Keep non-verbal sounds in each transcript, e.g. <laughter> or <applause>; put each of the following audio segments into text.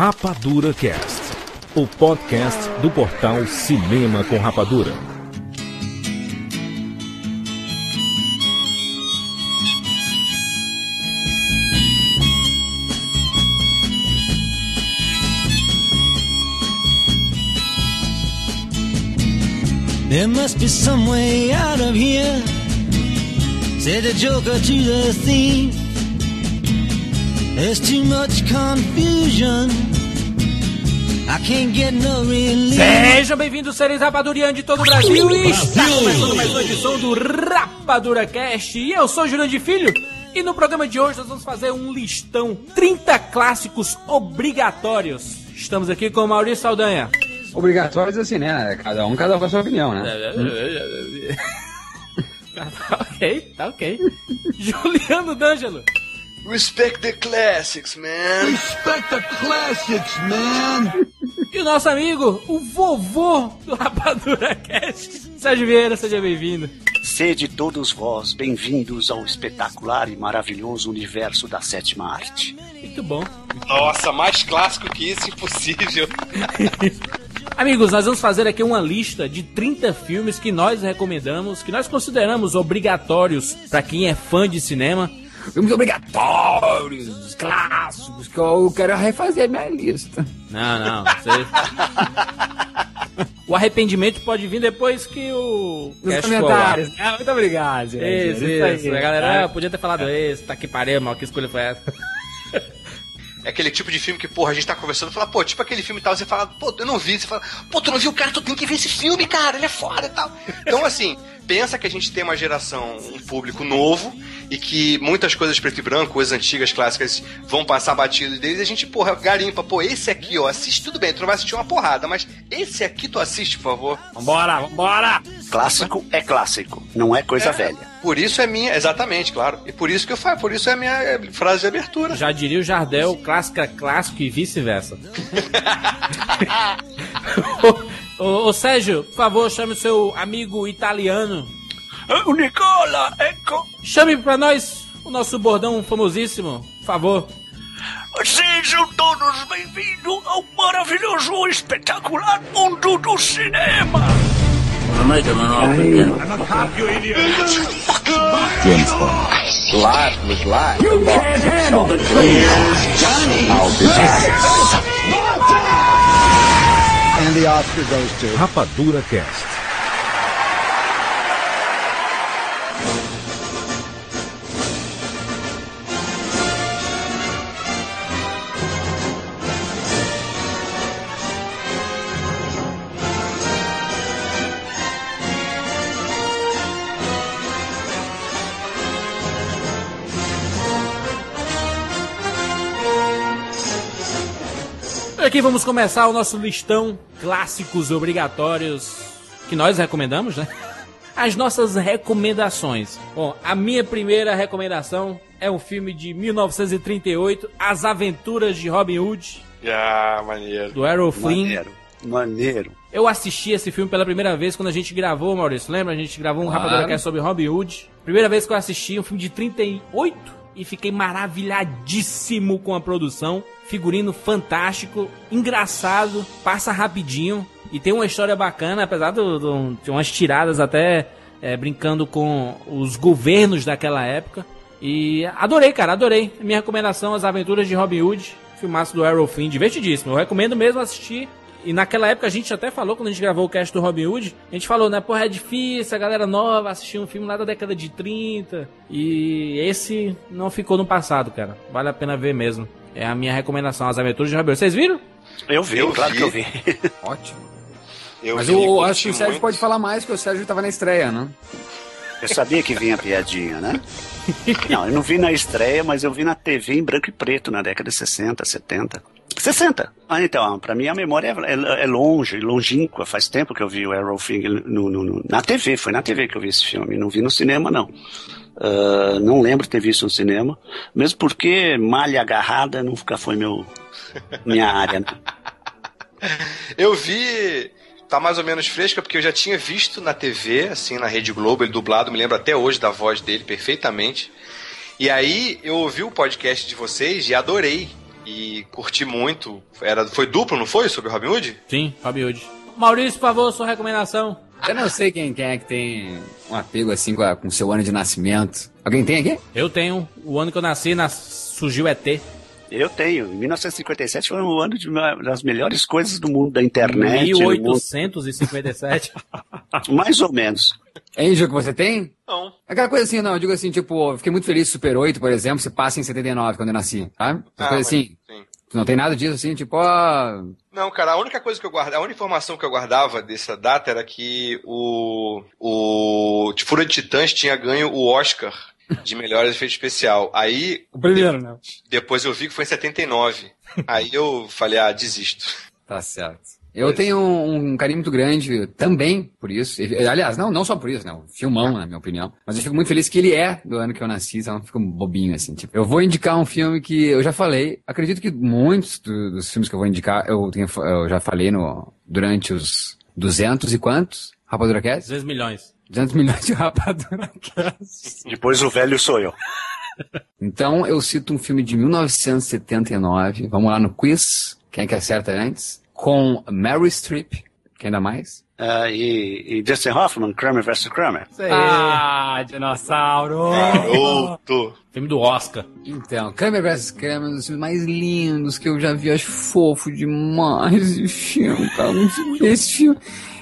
Rapadura Cast, o podcast do portal Cinema com Rapadura. There must be some way out of here. Say the joker to the thief. There's too much confusion. I can't get no relief. Sejam bem-vindos, seres rapadurianos de todo o Brasil. E está começando mais uma edição do Rapadura Cast. E eu sou Jurandir de Filho. E no programa de hoje nós vamos fazer um listão 30 clássicos obrigatórios. Estamos aqui com o Maurício Saldanha. Obrigatórios assim, né? Cada um, cada um com a sua opinião, né? tá <laughs> ok, tá ok. Juliano D'Angelo. Respect the classics, man. E o nosso amigo, o vovô do Rapadura Cast, Sérgio Vieira, seja bem-vindo. Sede todos vós bem-vindos ao espetacular e maravilhoso universo da sétima arte. Muito bom. Nossa, mais clássico que isso, impossível. <laughs> Amigos, nós vamos fazer aqui uma lista de 30 filmes que nós recomendamos, que nós consideramos obrigatórios para quem é fã de cinema. Filmes obrigatórios, clássicos, que eu quero refazer a minha lista. Não, não. Você... o arrependimento pode vir depois que o. Nos cast comentários. Ah, muito obrigado, gente. Isso, aí. isso. A galera ah, podia ter falado isso, tá que pariu, mal, que escolha foi essa? É aquele tipo de filme que, porra, a gente tá conversando e fala, pô, tipo aquele filme e tal, você fala, pô, eu não vi, você fala, pô, tu não viu o cara, tu tem que ver esse filme, cara, ele é foda e tal. Então, assim, pensa que a gente tem uma geração, um público novo, e que muitas coisas preto e branco, coisas antigas, clássicas, vão passar batido deles, e a gente, porra, garimpa, pô, esse aqui, ó, assiste tudo bem, tu não vai assistir uma porrada, mas esse aqui tu assiste, por favor. Vambora, vambora! Clássico é clássico, não é coisa É, velha. Por isso é minha, exatamente, claro. E por isso que eu falo, por isso é a minha eh, frase de abertura. Já diria o Jardel, clássica, clássico e vice-versa. <laughs> <laughs> <laughs> ô, ô, Sérgio, por favor, chame o seu amigo italiano. O Nicola, ecco! Chame pra nós o nosso bordão famosíssimo, por favor. Sejam todos bem-vindos ao maravilhoso e espetacular mundo do cinema! Rapadura Cast. Aqui vamos começar o nosso listão clássicos obrigatórios que nós recomendamos, né? As nossas recomendações. Bom, a minha primeira recomendação é um filme de 1938, As Aventuras de Robin Hood, Ah, maneiro. do Errol Flynn. Maneiro, maneiro. Eu assisti esse filme pela primeira vez quando a gente gravou, Maurício. Lembra? A gente gravou um Claro. Rapadura Cast sobre Robin Hood. Primeira vez que eu assisti, um filme de 38 e fiquei maravilhadíssimo com a produção. Figurino fantástico, engraçado, passa rapidinho e tem uma história bacana, apesar de umas tiradas até é, brincando com os governos daquela época. E adorei, cara, adorei. Minha recomendação, As Aventuras de Robin Hood, filmaço do Errol Flynn, divertidíssimo. Eu recomendo mesmo assistir. E naquela época a gente até falou, quando a gente gravou o cast do Robin Hood, a gente falou, né, porra, é difícil, a galera nova assistir um filme lá da década de 30. E esse não ficou no passado, cara. Vale a pena ver mesmo. É a minha recomendação, As Aventuras de Robin Hood. Vocês viram? Eu vi, Eu claro vi. que eu vi. <laughs> Ótimo. Eu Mas vi, eu acho que o Sérgio muito. pode falar mais, porque o Sérgio tava na estreia, né? Eu sabia que vinha piadinha, né? <laughs> Não, eu não vi na estreia, mas eu vi na TV em branco e preto na década de 60, 70. 60! Ah, então, pra mim a memória é, é- é longe, longínqua. Faz tempo que eu vi o Errol Flynn no, no- no- na TV, foi na TV que eu vi esse filme. Não vi no cinema, não. Ah, não lembro ter visto no cinema. Mesmo porque malha agarrada nunca foi meu, minha área. Né? <laughs> Eu vi. Tá mais ou menos fresca, porque eu já tinha visto na TV, assim, na Rede Globo, ele dublado, me lembro até hoje da voz dele perfeitamente. E aí eu ouvi o podcast de vocês e adorei. E curti muito. Era, foi duplo, não foi? Sobre Robin Hood? Sim, Robin Hood. Maurício, por favor, sua recomendação. Eu não sei quem, quem é que tem um apego assim com, a- com seu ano de nascimento. Alguém tem aqui? Eu tenho. O ano que eu nasci, nas... surgiu ET. Eu tenho. Em 1957 foi um ano de uma das melhores coisas do mundo da internet. do mundo- 1857. mais ou menos. Angel que você tem? Não. Aquela coisa assim, não, eu digo assim, tipo, eu fiquei muito feliz Super 8, por exemplo, se passa em 79, quando eu nasci, sabe? Ah, coisas mas- assim. sim. Não tem nada disso assim, tipo, ó. Não, cara, a única coisa que eu guardava, a única informação que eu guardava dessa data era que o, o Fúria de Titãs tinha ganho o Oscar de melhor efeito especial. Aí, O primeiro, né? depois eu vi que foi em 79. Aí eu falei, ah, desisto. Tá certo. Eu tenho um, um carinho muito grande também por isso. Aliás, não, não só por isso, né? Um filmão, na minha opinião. Mas eu fico muito feliz que ele é do ano que eu nasci, então eu fico bobinho, assim. Tipo, eu vou indicar um filme que eu já falei. Acredito que muitos do- dos filmes que eu vou indicar, eu, tenho, eu já falei no, durante os 200 e quantos? Rapadura Cast? 200 milhões. 200 milhões de Rapadura. Depois o velho sou eu. Então eu cito um filme de 1979. Vamos lá no quiz. Quem é que acerta antes? Com Mary Streep. Quem ainda mais? Ah, e, e Justin Hoffman, Kramer vs. Kramer. Ah, dinossauro! Garoto! Filme do Oscar. Então, Kramer vs. Kramer é um dos filmes mais lindos que eu já vi. Acho fofo demais esse filme, cara. Não sei ver esse filme.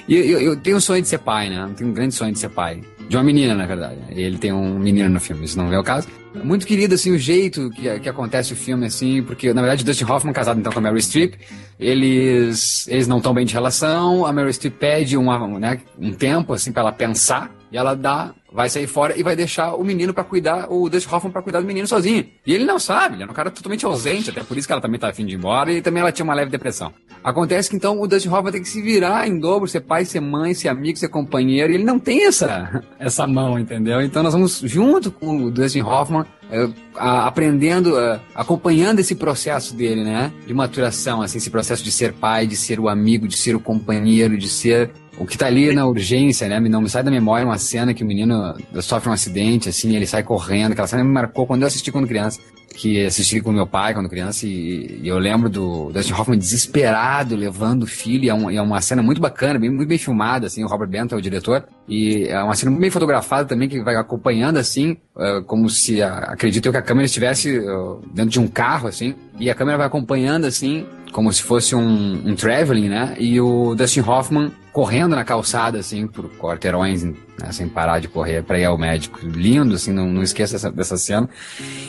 E eu, eu, tenho um sonho de ser pai, né? Eu tenho um grande sonho de ser pai. De uma menina, na verdade. Ele tem um menino no filme, isso não é o caso. Muito querido, assim, o jeito que, que acontece o filme, assim, porque, na verdade, Dustin Hoffman, casado então com a Mary Streep, eles, eles não estão bem de relação, a Mary Streep pede uma, né, um tempo, assim, pra ela pensar, e ela dá, vai sair fora e vai deixar o menino pra cuidar, o Dustin Hoffman pra cuidar do menino sozinho. E ele não sabe, ele é um cara totalmente ausente, até por isso que ela também tá afim de ir embora, e também ela tinha uma leve depressão. Acontece que então o Dustin Hoffman tem que se virar em dobro, ser pai, ser mãe, ser amigo, ser companheiro, e ele não tem essa, <laughs> essa mão, entendeu? Então nós vamos junto com o Dustin Hoffman, eh, aprendendo, eh, acompanhando esse processo dele, né? De maturação, assim, esse processo de ser pai, de ser o amigo, de ser o companheiro, de ser o que tá ali na urgência, né? Não me sai da memória uma cena que o menino sofre um acidente, assim, ele sai correndo. Aquela cena me marcou quando eu assisti quando criança. Que assisti com meu pai quando criança e, e eu lembro do Dustin Hoffman desesperado levando o filho. E é, um- é uma cena muito bacana, bem, muito bem filmada, assim. O Robert Benton é o diretor. E é uma cena bem fotografada também, que vai acompanhando, assim, eh, como se, acredito eu, que a câmera estivesse dentro de um carro, assim. E a câmera vai acompanhando, assim, como se fosse um, um traveling, né? E o Dustin Hoffman correndo na calçada, assim, por quarteirões, né? sem parar de correr pra ir ao médico. Lindo, assim, não, não esqueça dessa, dessa cena.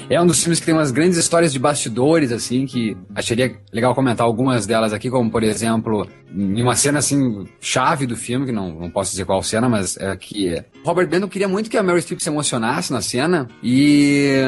É um dos filmes que tem umas grandes histórias de bastidores, assim, que acharia legal comentar algumas delas aqui, como, por exemplo, em uma cena, assim, chave do filme, que não, não posso dizer qual cena, mas é que Robert Benton queria muito que a Meryl Streep se emocionasse na cena e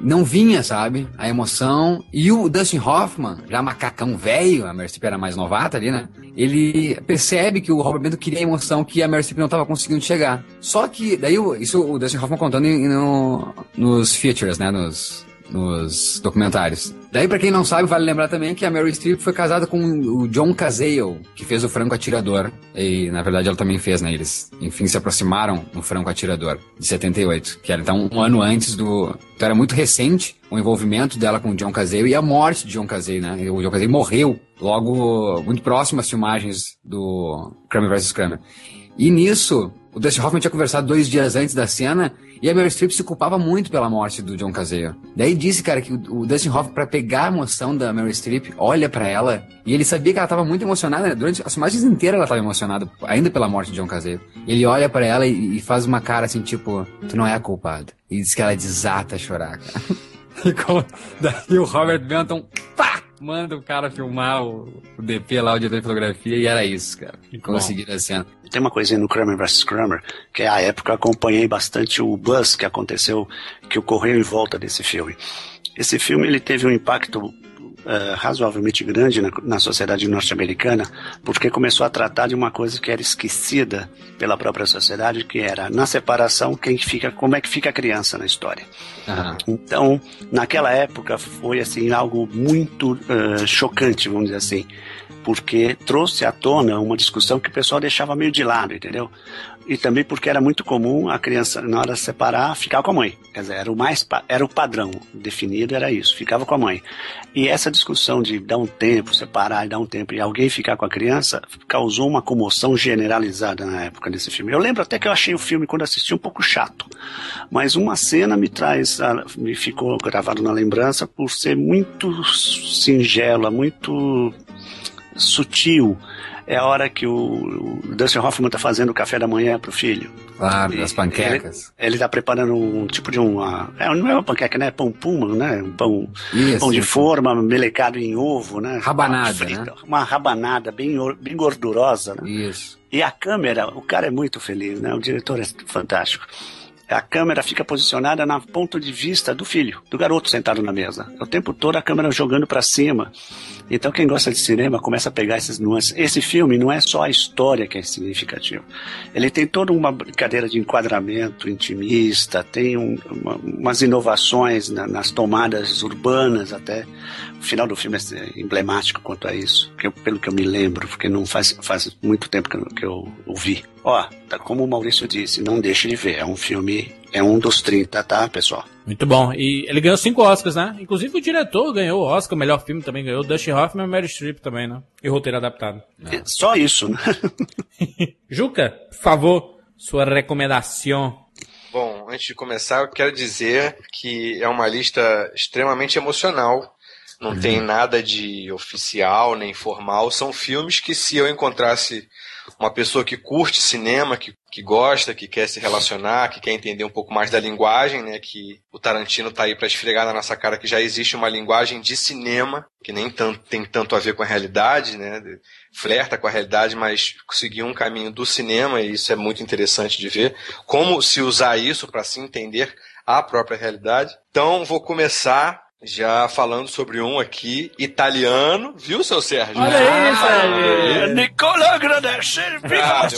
não vinha, sabe? A emoção. E o Dustin Hoffman, já macacão velho, a Meryl Streep era mais novata ali, né? Ele percebe que o Robert Benton queria a emoção que a Meryl Streep não estava conseguindo chegar. Só que, daí, isso o Dustin Hoffman contando no, nos features, né? Nos, nos documentários. Daí, pra quem não sabe, vale lembrar também que a Mary Streep foi casada com o John Cazale, que fez o Franco Atirador. E, na verdade, ela também fez, né? Eles, enfim, se aproximaram no Franco Atirador, de 78, que era então um ano antes do... Então era muito recente o envolvimento dela com o John Cazale e a morte de John Cazale, né? O John Cazale morreu logo muito próximo às filmagens do Kramer vs. Kramer. E nisso, o Dustin Hoffman tinha conversado dois dias antes da cena e a Meryl Streep se culpava muito pela morte do John Cazale. Daí disse, cara, que o, Dustin Hoffman, pra pegar a emoção da Meryl Streep, olha pra ela e ele sabia que ela tava muito emocionada. né? Durante as filmagens inteiras ela tava emocionada, ainda pela morte de John Cazale. Ele olha pra ela e, e faz uma cara assim, tipo, tu não é a culpada. E diz que ela desata a chorar, cara. <laughs> E como- daí o Robert Benton, pá, manda o cara filmar o, o DP lá, o diretor de fotografia, e era isso, cara. Conseguiram a cena. Tem uma coisinha no Kramer vs. Kramer, que é a época eu acompanhei bastante o buzz que aconteceu, que ocorreu em volta desse filme. Esse filme ele teve um impacto eh, razoavelmente grande na, na sociedade norte-americana, porque começou a tratar de uma coisa que era esquecida pela própria sociedade, que era na separação quem fica, como é que fica a criança na história. Aham. Então, naquela época foi assim algo muito eh, chocante, vamos dizer assim, porque trouxe à tona uma discussão que o pessoal deixava meio de lado, entendeu? E também porque era muito comum a criança, na hora de separar, ficar com a mãe. Quer dizer, era o mais era o padrão definido, era isso, ficava com a mãe. E essa discussão de dar um tempo, separar e dar um tempo, e alguém ficar com a criança, causou uma comoção generalizada na época desse filme. Eu lembro até que eu achei o filme, quando assisti, um pouco chato. Mas uma cena me traz, me ficou gravado na lembrança por ser muito singela, muito sutil é a hora que o, o Dustin Hoffman está fazendo o café da manhã pro filho. Claro, das panquecas. Ele, está preparando um tipo de uma. É, não é uma panqueca, né? Pão puma, né? Um pão, isso, pão de forma, melecado em ovo, né? Rabanada. Uma, frita, né? uma rabanada bem, bem gordurosa, né? Isso. E a câmera, o cara é muito feliz, né? O diretor é fantástico a câmera fica posicionada na ponto de vista do filho, do garoto sentado na mesa. O tempo todo a câmera jogando para cima. Então quem gosta de cinema começa a pegar esses nuances. Esse filme não é só a história que é significativa. Ele tem toda uma brincadeira de enquadramento intimista, tem um, uma, umas inovações na, nas tomadas urbanas até. O final do filme é emblemático quanto a isso, que eu, pelo que eu me lembro, porque não faz, faz muito tempo que eu, que eu ouvi. Ó, tá como o Maurício disse, não deixe de ver. É um filme, é um dos 30, tá, pessoal? Muito bom. E ele ganhou cinco Oscars, né? Inclusive o diretor ganhou o Oscar, o melhor filme também ganhou. Dustin Hoffman e Mary Streep também, né? E roteiro adaptado. É, só isso, né? <laughs> Juca, por favor, sua recomendação. Bom, antes de começar, eu quero dizer que é uma lista extremamente emocional. Não uhum. tem nada de oficial nem formal. São filmes que, se eu encontrasse uma pessoa que curte cinema, que, que gosta, que quer se relacionar, que quer entender um pouco mais da linguagem, né? Que o Tarantino tá aí para esfregar na nossa cara que já existe uma linguagem de cinema que nem tanto, tem tanto a ver com a realidade, né? Flerta com a realidade, mas seguiu um caminho do cinema e isso é muito interessante de ver. Como se usar isso para se entender a própria realidade. Então, vou começar já falando sobre um aqui, italiano, viu, seu Sérgio? Olha aí, ah, Sérgio! Nicola agradece, ah,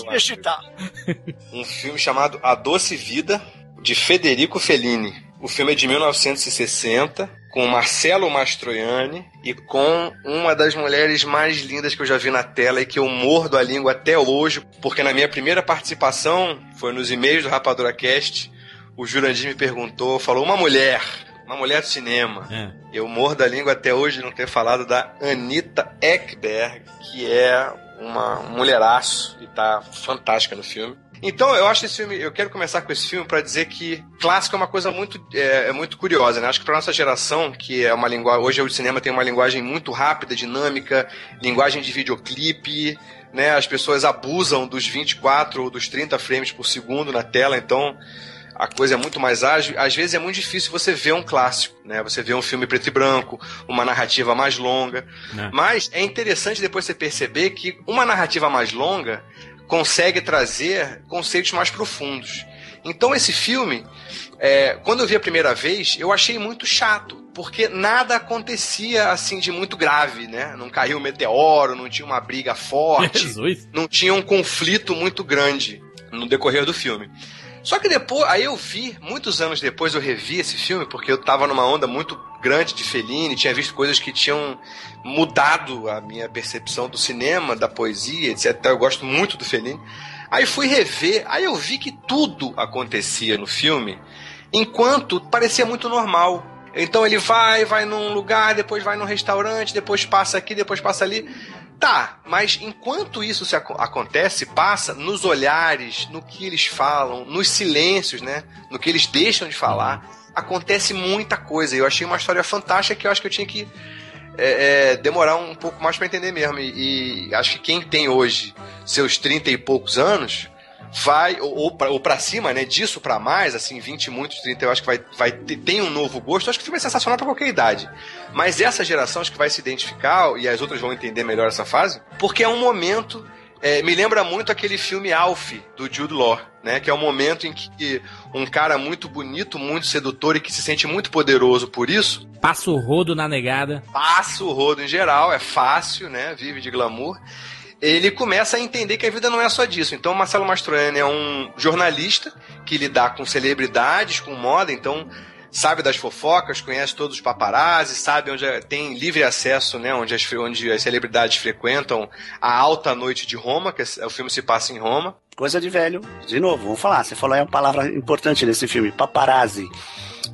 Um filme chamado A Doce Vida, de Federico Fellini. O filme é de 1960, com Marcelo Mastroianni e com uma das mulheres mais lindas que eu já vi na tela e que eu mordo a língua até hoje, porque na minha primeira participação, foi nos e-mails do Rapadura Cast, o Jurandir me perguntou, falou, uma mulher, uma mulher do cinema. É. Eu morro da língua até hoje não ter falado da Anita Ekberg, que é uma mulheraço e tá fantástica no filme. Então, eu acho esse filme, eu quero começar com esse filme para dizer que clássico é uma coisa muito, é, é muito curiosa, né? Acho que para nossa geração, que é uma linguagem, hoje o cinema tem uma linguagem muito rápida, dinâmica, linguagem de videoclipe, né? As pessoas abusam dos 24 ou dos 30 frames por segundo na tela, então a coisa é muito mais ágil, às vezes é muito difícil você ver um clássico, né? Você vê um filme preto e branco, uma narrativa mais longa. É. Mas é interessante depois você perceber que uma narrativa mais longa consegue trazer conceitos mais profundos. Então esse filme, é, quando eu vi a primeira vez, eu achei muito chato, porque nada acontecia assim de muito grave, né? Não caiu um meteoro, não tinha uma briga forte, <laughs> Jesus. não tinha um conflito muito grande no decorrer do filme. Só que depois, aí eu vi, muitos anos depois eu revi esse filme, porque eu tava numa onda muito grande de Fellini, tinha visto coisas que tinham mudado a minha percepção do cinema, da poesia, etc. Eu gosto muito do Fellini. Aí fui rever, aí eu vi que tudo acontecia no filme, enquanto parecia muito normal. Então ele vai, vai num lugar, depois vai num restaurante, depois passa aqui, depois passa ali. Tá, mas enquanto isso se ac acontece, passa nos olhares, no que eles falam, nos silêncios, né? No que eles deixam de falar. Acontece muita coisa. Eu achei uma história fantástica que eu acho que eu tinha que é, é, demorar um pouco mais para entender mesmo. E, e, acho que quem tem hoje seus 30 e poucos anos vai, ou, ou, pra, ou pra cima, né? Disso para mais, assim, 20 e muitos, 30, eu acho que vai, vai ter, tem um novo gosto. Eu acho que o filme é sensacional para qualquer idade. Mas essa geração acho que vai se identificar, e as outras vão entender melhor essa fase, porque é um momento. É, me lembra muito aquele filme Alf, do Jude Law, né? Que é o um momento em que um cara muito bonito, muito sedutor e que se sente muito poderoso por isso. Passa o rodo na negada. Passa o rodo em geral, é fácil, né? Vive de glamour ele começa a entender que a vida não é só disso. Então, Marcelo Mastroianni é um jornalista que lida com celebridades, com moda, então sabe das fofocas, conhece todos os paparazzi, sabe onde é, tem livre acesso, né, onde as, onde as celebridades frequentam a alta noite de Roma, que é, o filme se passa em Roma. Coisa de velho. De novo, vamos falar. Você falou é uma palavra importante nesse filme, paparazzi.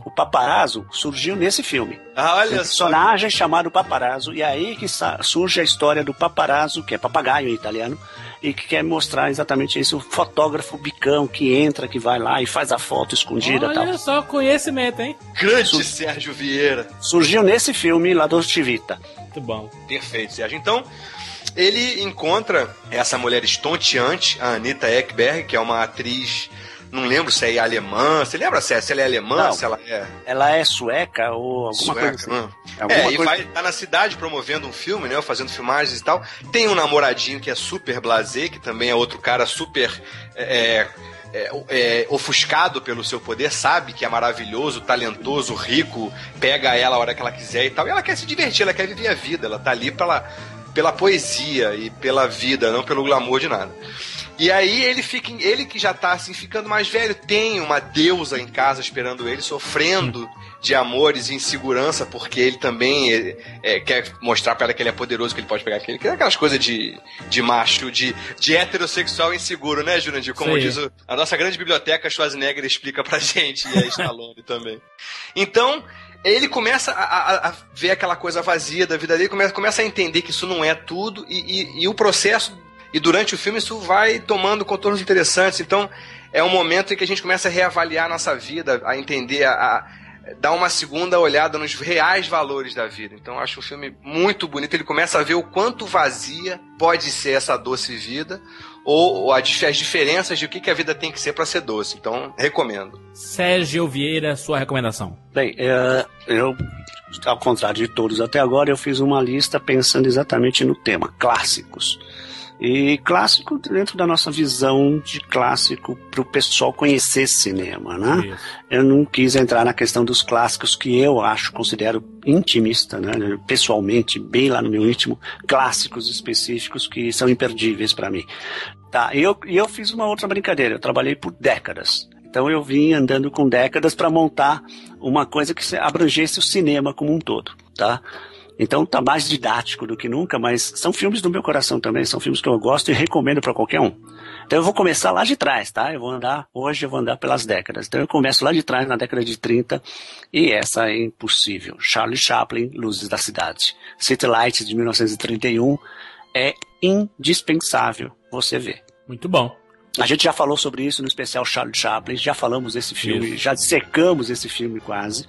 O paparazzo surgiu nesse filme. Ah, olha um personagem chamado paparazzo, e é aí que surge a história do paparazzo, que é papagaio em italiano, e que quer mostrar exatamente isso, o fotógrafo bicão que entra, que vai lá e faz a foto escondida Olha tal. Olha só, conhecimento, hein? Grande Sur... Sérgio Vieira. Surgiu nesse filme, La Dolce Vita. Muito bom. Perfeito, Sérgio. Então, ele encontra essa mulher estonteante, a Anita Ekberg, que é uma atriz não lembro se é alemã. Você lembra se, é, se ela é alemã? Não, se ela é. Ela é sueca ou alguma sueca, coisa assim. Hum. Alguma é, coisa... e vai estar tá na cidade promovendo um filme, né? Fazendo filmagens e tal. Tem um namoradinho que é super blasé, que também é outro cara super. É, é, é, ofuscado pelo seu poder, sabe que é maravilhoso, talentoso, rico, pega ela a hora que ela quiser e tal. E ela quer se divertir, ela quer viver a vida, ela tá ali pela, pela poesia e pela vida, não pelo glamour de nada. E aí ele fica, ele que já tá assim ficando mais velho, tem uma deusa em casa esperando ele, sofrendo de amores e insegurança, porque ele também é, é, quer mostrar para ela que ele é poderoso, que ele pode pegar aquele, que é aquelas coisas de, de macho, de, de heterossexual inseguro, né, Jurandir? Como Sim. diz o, a nossa grande biblioteca Schwarzenegger explica pra <laughs> gente, e a Stallone também. Então, ele começa a, a, a, ver aquela coisa vazia da vida dele, começa, começa a entender que isso não é tudo, e, e, e o processo e durante o filme isso vai tomando contornos interessantes. Então é um momento em que a gente começa a reavaliar a nossa vida, a entender, a, a dar uma segunda olhada nos reais valores da vida. Então acho um filme muito bonito. Ele começa a ver o quanto vazia pode ser essa doce vida ou as diferenças de o que a vida tem que ser para ser doce. Então, recomendo. Sérgio Vieira, sua recomendação. Bem, é, eu, ao contrário de todos até agora, eu fiz uma lista pensando exatamente no tema, clássicos. E clássico dentro da nossa visão de clássico para o pessoal conhecer cinema, né? Isso. Eu não quis entrar na questão dos clássicos que eu acho, considero intimista, né? Pessoalmente, bem lá no meu íntimo, clássicos específicos que são imperdíveis para mim. Tá, e eu, e eu fiz uma outra brincadeira, eu trabalhei por décadas. Então eu vim andando com décadas para montar uma coisa que abrangesse o cinema como um todo, tá? Então tá mais didático do que nunca, mas são filmes do meu coração também, são filmes que eu gosto e recomendo para qualquer um. Então eu vou começar lá de trás, tá? Eu vou andar, hoje eu vou andar pelas décadas. Então eu começo lá de trás, na década de 30, e essa é impossível. Charlie Chaplin, Luzes da Cidade. City Lights, de 1931, é indispensável você ver. Muito bom. A gente já falou sobre isso no especial Charlie Chaplin, já falamos desse filme, isso. já secamos esse filme quase.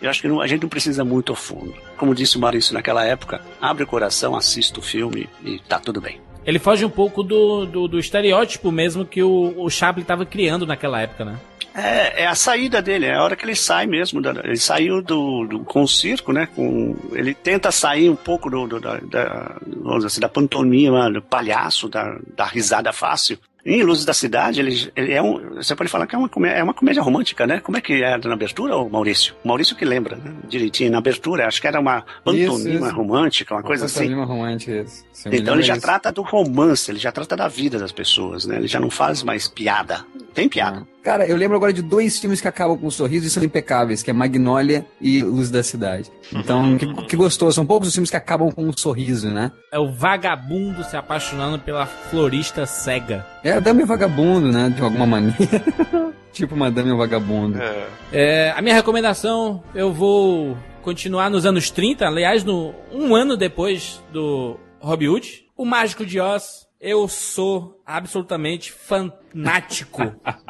Eu acho que não, a gente não precisa muito a fundo. Como disse o Maurício naquela época, abre o coração, assista o filme e tá tudo bem. Ele foge um pouco do, do, do estereótipo mesmo que o, o Chaplin estava criando naquela época, né? É, é a saída dele, é a hora que ele sai mesmo. Da, ele saiu do, do, com o circo, né? Com, ele tenta sair um pouco do, do da, da, assim, da pantomima, do palhaço, da, da risada fácil. Em Luzes da Cidade, ele, ele é um. Você pode falar que é uma, comédia, é uma comédia romântica, né? Como é que era na abertura, Maurício? Maurício que lembra, né? Direitinho. Na abertura, acho que era uma pantomima romântica, uma, uma coisa assim. Pantomima romântica, isso. Então ele já isso. trata do romance, ele já trata da vida das pessoas, né? Ele já não faz mais piada. Tem piada. Ah. Cara, eu lembro agora de dois filmes que acabam com um sorriso e são impecáveis, que é Magnolia e Luz da Cidade. Então, que, que gostoso. São poucos os filmes que acabam com um sorriso, né? É o vagabundo se apaixonando pela florista cega. É a Dame Vagabundo, né? De alguma maneira. <laughs> tipo Madame Vagabundo. É. é. a minha recomendação, eu vou continuar nos anos 30, aliás, no, um ano depois do Robin Hood. O Mágico de Oz eu sou absolutamente fanático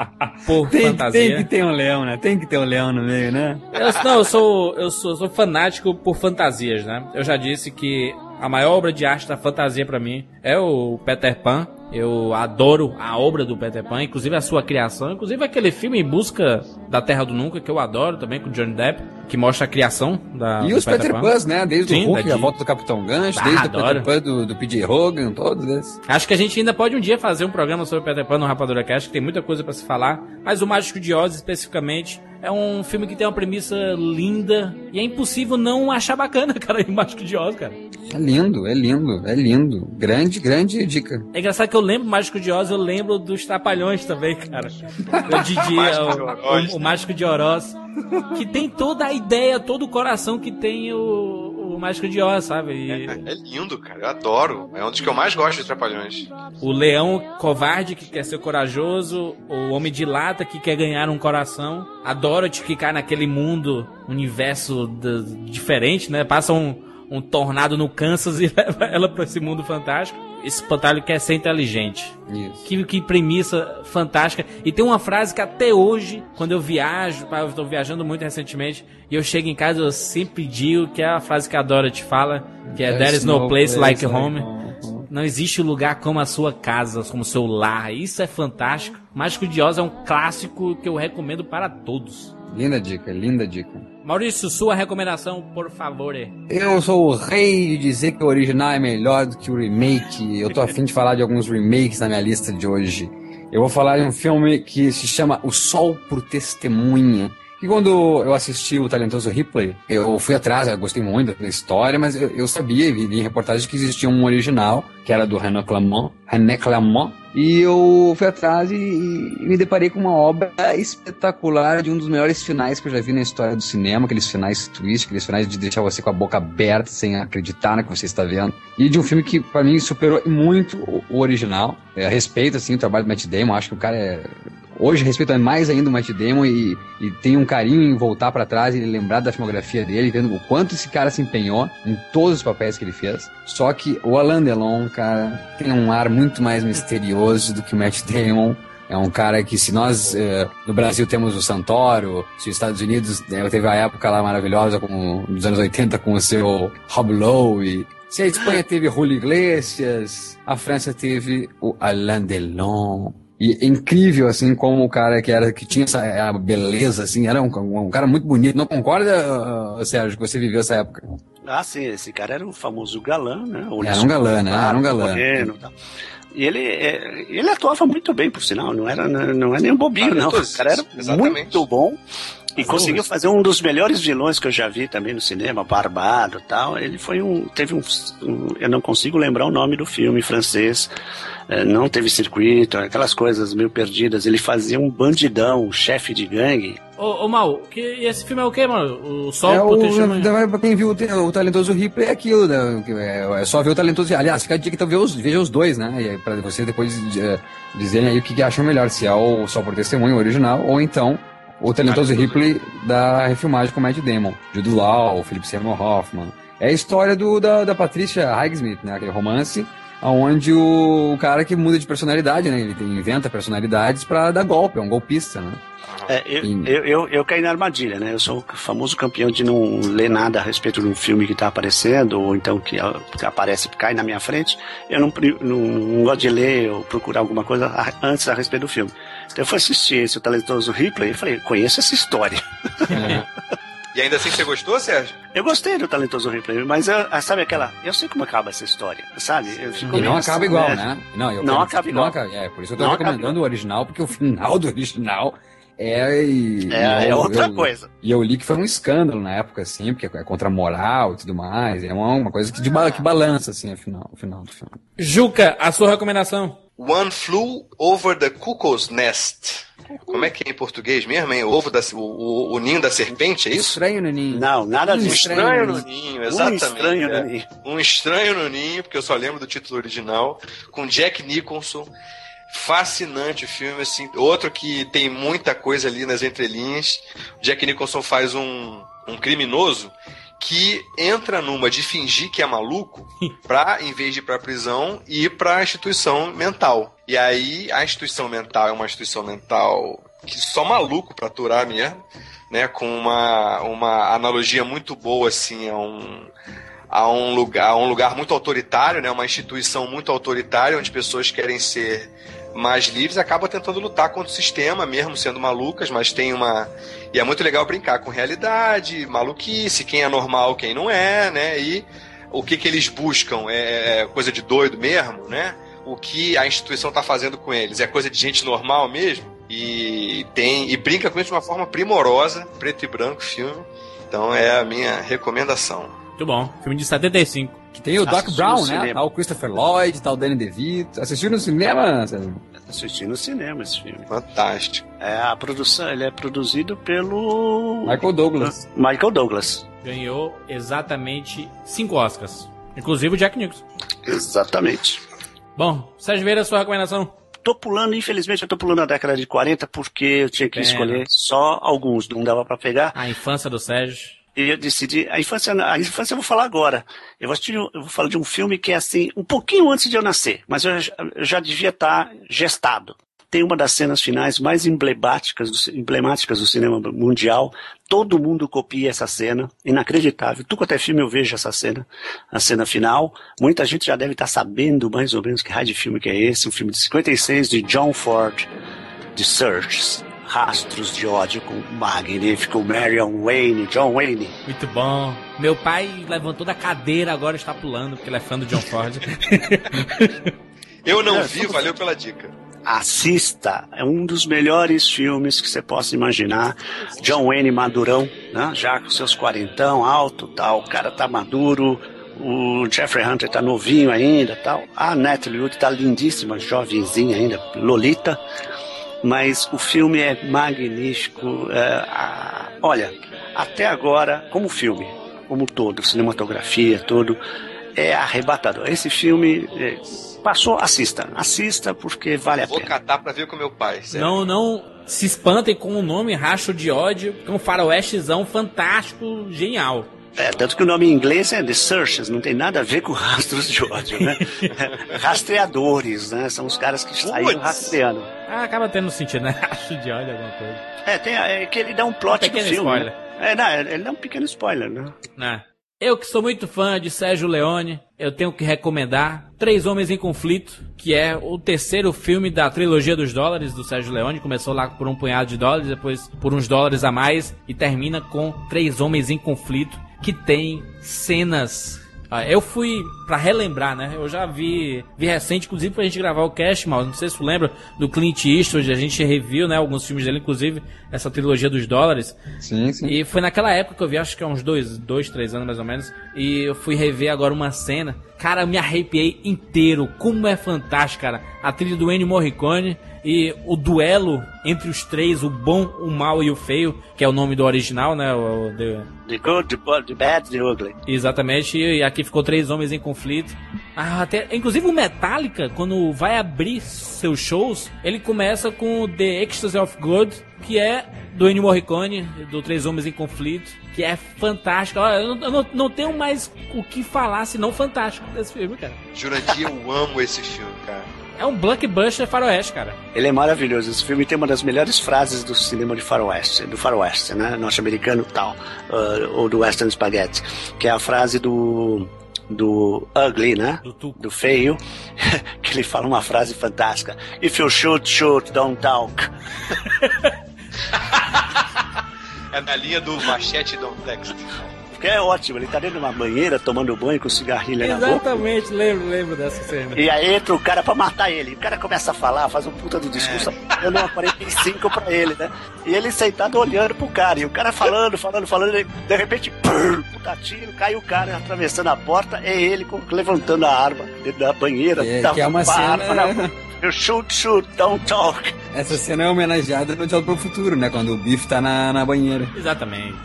<laughs> por tem, fantasia. Tem que ter um leão, né? Tem que ter um leão no meio, né? Eu, não, eu sou, eu sou, sou fanático por fantasias, né? Eu já disse que a maior obra de arte da fantasia para mim é o Peter Pan. Eu adoro a obra do Peter Pan, inclusive a sua criação, inclusive aquele filme Em Busca da Terra do Nunca, que eu adoro também, com Johnny Depp, que mostra a criação da. E os Peter, Peter Pans, né? Desde Sim, o Hulk, a volta do Capitão Gancho, ah, desde adoro. o Peter Pan do, do PJ Hogan, todos esses. Acho que a gente ainda pode um dia fazer um programa sobre Peter Pan no Rapadura Cast, que tem muita coisa para se falar, mas o Mágico de Oz especificamente é um filme que tem uma premissa linda e é impossível não achar bacana, <laughs> cara, o Mágico de Oz, cara. É lindo, é lindo, é lindo. Grande, grande dica. É engraçado que eu lembro Mágico de Oz, eu lembro dos Trapalhões também, cara. o <laughs> Didi, o, o, o, Mágico de Oroz. Que tem toda a ideia, todo o coração que tem o Mágico de Oz, sabe? E É lindo, cara. Eu adoro. É um dos que eu mais gosto de Trapalhões. o leão covarde que quer ser corajoso, o homem de lata que quer ganhar um coração, a Dorothy que cai naquele mundo, universo da- diferente, né? Passa um, um tornado no Kansas <laughs> e leva ela pra esse mundo fantástico. Esse espantalho quer ser inteligente. Isso. Que, que premissa fantástica. E tem uma frase que até hoje, quando eu viajo, eu tô viajando muito recentemente, e eu chego em casa, eu sempre digo que é a frase que a Dorothy fala, que é There is no place like home. Não existe lugar como a sua casa, como o seu lar. Isso é fantástico. Mágico de Oz é um clássico que eu recomendo para todos. Linda dica, linda dica. Maurício, sua recomendação, por favor. Eu sou o rei de dizer que o original é melhor do que o remake. Eu tô afim de falar de alguns remakes na minha lista de hoje. Eu vou falar de um filme que se chama O Sol por Testemunha. E quando eu assisti o talentoso Ripley, eu fui atrás, eu gostei muito da história, mas eu, eu sabia e vi em reportagens que existia um original, que era do René Clamont, René Clamont, e eu fui atrás e, e me deparei com uma obra espetacular de um dos melhores finais que eu já vi na história do cinema, aqueles finais twist, aqueles finais de deixar você com a boca aberta sem acreditar no que você está vendo. E de um filme que para mim superou muito o, o original. É, respeito assim o trabalho do Matt Damon, acho que o cara é Hoje respeito mais ainda o Matt Damon e, e tenho um carinho em voltar pra trás e lembrar da filmografia dele, vendo o quanto esse cara se empenhou em todos os papéis que ele fez. Só que o Alain Delon, cara, tem um ar muito mais misterioso do que o Matt Damon. É um cara que, se nós eh, no Brasil temos o Santoro, se os Estados Unidos eh, teve a época lá maravilhosa com, dos anos 80 com o seu Rob Lowe, se a Espanha teve Julio Iglesias, a França teve o Alain Delon. E é incrível, assim, como o cara que era, que tinha essa a beleza, assim, era um, um cara muito bonito. Não concorda, Sérgio, que você viveu essa época? Ah, sim, esse cara era o famoso galã, né? O Era um galã, né? Era um galã. moreno e tal. E ele, é, ele atuava muito bem, por sinal, não era, não é nem um bobinho, não. O cara era Exatamente. muito bom. E conseguiu fazer um dos melhores vilões que eu já vi também no cinema, Barbado e tal. Ele foi um. Teve um, um- Eu não consigo lembrar o nome do filme francês. eh, não teve circuito, aquelas coisas meio perdidas. Ele fazia um bandidão, um chefe de gangue. Ô, ô Mal, que, esse filme é o quê, mano? O Sol é por o, pra quem viu o, o Talentoso Ripley é aquilo, né? É, é só ver o Talentoso Aliás, fica a dica, então ver os, veja os dois, né? E aí, pra vocês depois eh, dizerem aí o que, que acham melhor, se é o Só por Testemunho, original, ou então o Talentoso Ripley da refilmagem com o Matt Damon, Jude Law, Philip Seymour Hoffman. É a história do, da, da Patricia Highsmith, né? Aquele romance onde o, cara que muda de personalidade, né? Ele inventa personalidades pra dar golpe, é um golpista, né? É, eu, eu, eu, eu caí na armadilha, né? Eu sou o famoso campeão de não ler nada a respeito de um filme que tá aparecendo, ou então que, ah, que aparece, cai na minha frente. Eu não, não, não gosto de ler ou procurar alguma coisa a- antes a respeito do filme. Então eu fui assistir esse o talentoso Ripley e falei, conheço essa história. <laughs> E ainda assim você gostou, Sérgio? Eu gostei do talentoso Ripley, mas eu- ah, sabe aquela. Eu sei como acaba essa história, sabe? Eu fico E não acaba assim, igual, né? Não, eu Não acaba igual. acaba- é, por isso eu tô Não acaba recomendando o original, porque o final do original é. e- É, e é eu- outra eu- coisa. E eu li que foi um escândalo na época, assim, porque é contra a moral e tudo mais. É uma, uma coisa que, de, ba- que balança, assim, o final, o final do filme. Juca, a sua recomendação? One Flew Over the Cuckoo's Nest. Como é que é em português mesmo, hein? O ovo da, o, o- o ninho da serpente, é isso? Estranho, Neninho. Não, nada Um disso. Estranho no no ninho, exatamente. Um estranho é. no ninho. Um estranho no ninho, porque eu só lembro do título original, com Jack Nicholson. Fascinante o filme, assim. Outro que tem muita coisa ali nas entrelinhas. O Jack Nicholson faz um, um criminoso que entra numa de fingir que é maluco <laughs> pra, em vez de ir pra prisão, ir pra instituição mental. E aí, a instituição mental é uma instituição mental que só maluco pra aturar mesmo, né? Com uma, uma analogia muito boa, assim, a um, a um lugar, a um lugar muito autoritário, né? Uma instituição muito autoritária, onde pessoas querem ser mais livres, acaba tentando lutar contra o sistema, mesmo sendo malucas, mas tem uma. E é muito legal brincar com realidade, maluquice, quem é normal, quem não é, né? E o que, que eles buscam é coisa de doido mesmo, né? O que a instituição está fazendo com eles é coisa de gente normal mesmo. E tem e brinca com isso de uma forma primorosa, preto e branco filme. Então é a minha recomendação. Muito bom. Filme de 75. Que tem o Doc Brown, né? cinema. Tá o Christopher Lloyd, tá o Danny DeVito. Assistiu no cinema? Sérgio? Assisti no cinema esse filme. Fantástico. É, a produção, ele é produzido pelo Michael Douglas. Michael Douglas. ganhou exatamente cinco Oscars. Inclusive o Jack Nicholson. Exatamente. Bom, Sérgio Vieira, sua recomendação? Tô pulando, infelizmente, eu tô pulando a década de 40 porque eu tinha que Pena. escolher só alguns, não dava pra pegar. A infância do Sérgio. Eu decidi, a infância, a infância eu vou falar agora. Eu vou, assistir, eu vou falar de um filme que é assim, um pouquinho antes de eu nascer, mas eu, já- eu já devia estar gestado. Tem uma das cenas finais mais emblemáticas do, emblemáticas do cinema mundial. Todo mundo copia essa cena, inacreditável. Tudo quanto é filme eu vejo essa cena, a cena final. Muita gente já deve estar sabendo mais ou menos que raio de filme que é esse. Um filme de 56 de John Ford, de Searches. Rastros de ódio com o magnífico Marion Wayne, John Wayne. Muito bom. Meu pai levantou da cadeira agora está pulando, porque ele é fã do John Ford. <laughs> Eu não É, vi, valeu pela dica. Assista, é um dos melhores filmes que você possa imaginar. John Wayne madurão, né? já com seus quarentão, alto, tal, o cara tá maduro. O Jeffrey Hunter tá novinho ainda, tal. A Natalie Wood tá lindíssima, jovenzinha ainda, Lolita. Mas o filme é magnífico. é, a- olha, até agora, como filme, como todo, cinematografia, tudo, é arrebatador. Esse filme é, passou, assista, assista porque vale a Vou pena. catar pra ver com meu pai. sério. não, não se espantem com o nome Racho de Ódio, que é um faroestezão fantástico, genial. É, tanto que o nome em inglês é The Searchers, não tem nada a ver com <laughs> rastros de ódio, né? É, <laughs> Rastreadores, né? São os caras que saíram rastreando. Ah, acaba tendo sentido, né? <laughs> Racho de Ódio, alguma coisa. É, tem, é que ele dá um plot Um do filme. spoiler. né? É, não, ele dá um pequeno spoiler, né? né? Eu que sou muito fã de Sérgio Leone, eu tenho que recomendar Três Homens em Conflito, que é o terceiro filme da trilogia dos dólares do Sérgio Leone. Começou lá por um punhado de dólares, depois por uns dólares a mais e termina com Três Homens em Conflito, que tem cenas. Ah, Eu fui pra relembrar, né? Eu já vi, vi recente, inclusive pra gente gravar o cast, mal. Não sei se tu lembra do Clint Eastwood, a gente reviu, né? Alguns filmes dele, inclusive essa trilogia dos dólares. Sim, sim. E foi naquela época que eu vi, acho que há uns dois, dois, três anos mais ou menos. E eu fui rever agora uma cena. Cara, eu me arrepiei inteiro. Como é fantástico, cara. A trilha do Ennio Morricone e o duelo entre os três, o bom, o mal e o feio, que é o nome do original, né? O, o- the- The good, the, bad, the bad, the ugly. Exatamente, e aqui ficou três homens em conflito. Ah, até, inclusive o Metallica, quando vai abrir seus shows, ele começa com The Ecstasy of God, que é do Ennio Morricone, do Três Homens em Conflito, que é fantástico. Eu não, eu não, não tenho mais o que falar senão fantástico desse filme, cara. Jurandir, eu amo esse filme, cara. É um blockbuster faroeste, cara. Ele é maravilhoso. Esse filme tem uma das melhores frases do cinema de faroeste, do faroeste, né? Norte-americano tal, ah, ou do western spaghetti, que é a frase do do ugly, né? Do Tuco. Do feio, <laughs> que ele fala uma frase fantástica. If you shoot, shoot, don't talk. <laughs> É na linha do machete Don't Text. Que é ótimo, ele tá dentro de uma banheira tomando banho com cigarrilha na boca. Exatamente, lembro, lembro dessa cena. E aí entra o cara pra matar ele. O cara começa a falar, faz um puta do discurso, <laughs> dando uma 45 pra ele, né? E ele sentado olhando pro cara. E o cara falando, falando, falando. e de repente, pum, puta tiro, cai o cara atravessando a porta. É ele com- levantando a arma dentro da banheira. É, tá que é uma com a cena- arma. You shoot, shoot, don't talk. Essa cena é homenageada no Diálogo pro Futuro, né? Quando o Biff tá na, na banheira. Exatamente.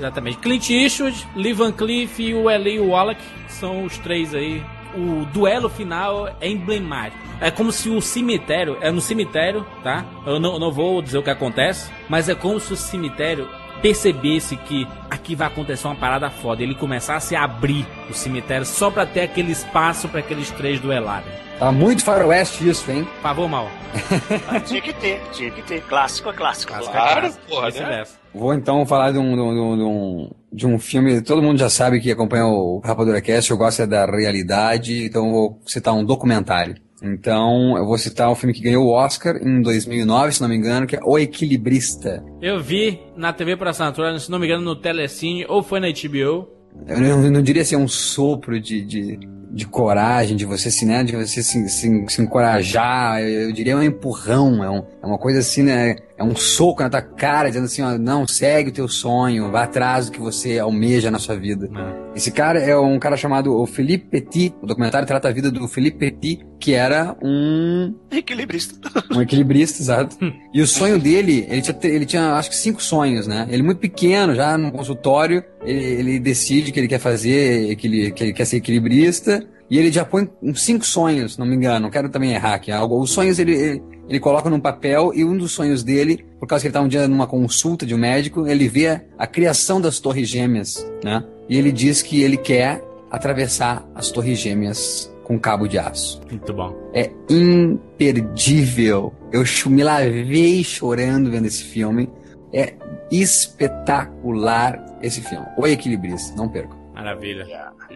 Exatamente. Clint Eastwood, Lee Van Cleef e o Eli Wallach são os três aí. O duelo final é emblemático. É como se o cemitério, é no cemitério, tá? Eu não, não vou dizer o que acontece, mas é como se o cemitério percebesse que aqui vai acontecer uma parada foda. Ele começasse a abrir o cemitério só pra ter aquele espaço pra aqueles três duelarem. Tá muito faroeste isso, hein? Favor, mal. <laughs> Tinha que ter, tinha que ter. Clássico é clássico. Claro, porra, né? Vou então falar de um, de, um, de um- de um, filme, todo mundo já sabe que acompanha o Rapadura Cast, eu gosto é da realidade, então vou citar um documentário. Então, eu vou citar um filme que ganhou o Oscar em 2009, se não me engano, que é O Equilibrista. Eu vi na TV por assinatura, se não me engano, no Telecine ou foi na HBO. Eu não, eu não diria ser um sopro de, de, de coragem, de você se, né, de você se, se, se encorajar, eu, eu diria um empurrão, é, um- é uma coisa assim, né, é um soco na tua cara, dizendo assim, ó, não, segue o teu sonho, vá atrás do que você almeja na sua vida. É. Esse cara é um cara chamado o Philippe Petit, o documentário trata a vida do Philippe Petit, que era um Equilibrista. <laughs> um equilibrista, exato. <laughs> E o sonho dele, ele tinha, ele tinha acho que cinco sonhos, né? Ele muito pequeno, já no consultório, ele, ele decide que ele quer fazer, que ele, que ele quer ser equilibrista, e ele já põe uns cinco sonhos, não me engano, não quero também errar aqui. Algo, os sonhos ele, ele, coloca num papel, e um dos sonhos dele, por causa que ele tá um dia numa consulta de um médico, ele vê a criação das torres gêmeas, né? E ele diz que ele quer atravessar as torres gêmeas com cabo de aço. Muito bom. É imperdível. Eu me lavei chorando vendo esse filme. É espetacular esse filme. O Equilibrista, não perco. Maravilha.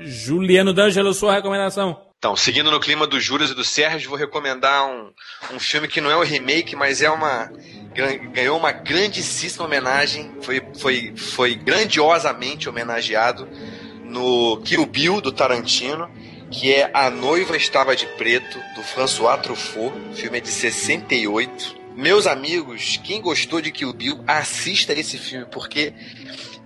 Juliano D'Angelo, sua recomendação. Então, seguindo no clima dos Júlios e do Sérgio, vou recomendar um, um filme que não é um remake, mas é uma. gan- ganhou uma grandíssima homenagem. Foi, foi, foi grandiosamente homenageado no Kill Bill do Tarantino, que é A Noiva Estava de Preto, do François Truffaut. O filme é de 68. Meus amigos, quem gostou de Kill Bill, assista esse filme, porque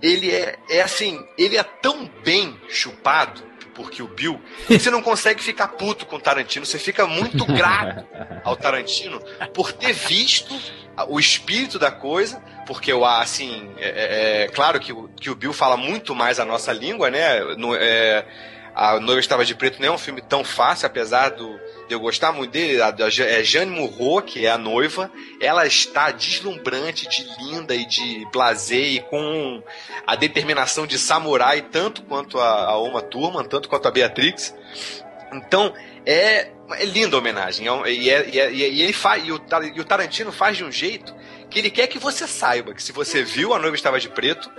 ele é, é assim, ele é tão bem chupado por Kill Bill você não consegue ficar puto com o Tarantino, você fica muito grato <laughs> ao Tarantino por ter visto o espírito da coisa, porque eu assim, é, é- é claro que o, que o Bill fala muito mais a nossa língua, né? No- é, a Noiva Estava de Preto não é um filme tão fácil, apesar do, de eu gostar muito dele. A, é Jane Murro, que é a noiva, ela está deslumbrante, de linda e de blazer e com a determinação de samurai, tanto quanto a, a Uma Thurman, tanto quanto a Beatrix. Então, é, é linda a homenagem. É é- e é- e é- e ele faz, e, o, e o Tarantino faz de um jeito que ele quer que você saiba que se você viu A Noiva Estava de Preto,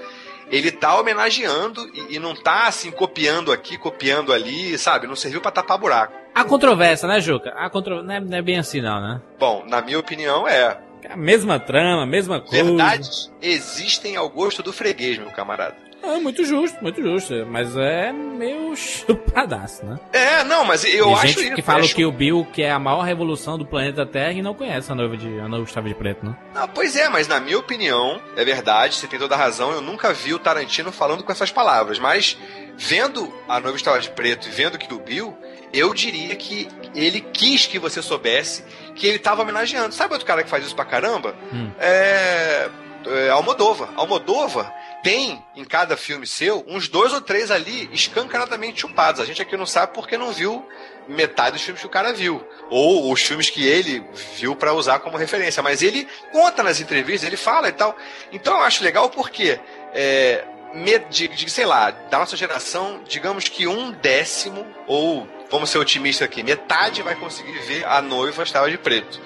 ele tá homenageando e, e não tá assim copiando aqui, copiando ali, sabe? Não serviu pra tapar buraco. A controvérsia, né, Juca? A contro... não, é, não é bem assim, não, né? Bom, na minha opinião é. A mesma trama, a mesma coisa. Verdades existem ao gosto do freguês, meu camarada. É muito justo, muito justo. Mas é meio chupadaço, né? É, não, mas eu Tem acho gente isso. que fala acho- que o Bill que é a maior revolução do planeta Terra e não conhece a noiva de a noiva de preto, né? Ah, pois é, mas na minha opinião, é verdade, você tem toda a razão, eu nunca vi o Tarantino falando com essas palavras, mas vendo a noiva estava de preto e vendo que o Bill, eu diria que ele quis que você soubesse que ele estava homenageando. Sabe outro cara que faz isso pra caramba? Hum. É, é Almodova. Almodova tem em cada filme seu uns dois ou três ali escancaradamente chupados. A gente aqui não sabe porque não viu metade dos filmes que o cara viu. Ou os filmes que ele viu pra usar como referência. Mas ele conta nas entrevistas, ele fala e tal. Então eu acho legal porque, é, de, de, sei lá, da nossa geração, digamos que um décimo, ou vamos ser otimistas aqui, metade vai conseguir ver a noiva estava de preto.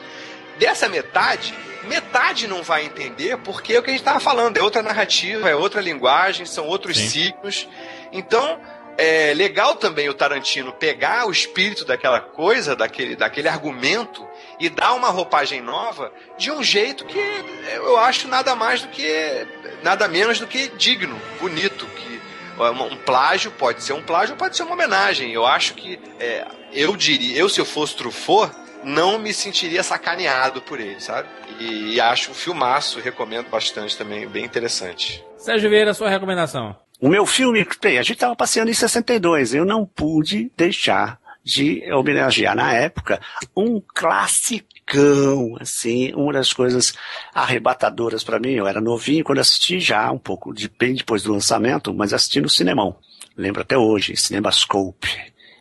Dessa metade, metade não vai entender porque é o que a gente estava falando, é outra narrativa, é outra linguagem, são outros Sim. ciclos. Então, é legal também o Tarantino pegar o espírito daquela coisa, daquele, daquele argumento, e dar uma roupagem nova de um jeito que eu acho nada mais do que. nada menos do que digno, bonito. Que um plágio pode ser um plágio, pode ser uma homenagem. Eu acho que é, eu diria, eu se eu fosse Truffaut, não me sentiria sacaneado por ele, sabe? E, e acho um filmaço, recomendo bastante também, bem interessante. Sérgio Vieira, sua recomendação. O meu filme, a gente estava passeando em 62, eu não pude deixar de homenagear na época um classicão, assim, uma das coisas arrebatadoras para mim. Eu era novinho quando assisti já, um pouco de, bem depois do lançamento, mas assisti no cinemão. Lembro até hoje, Cinemascope,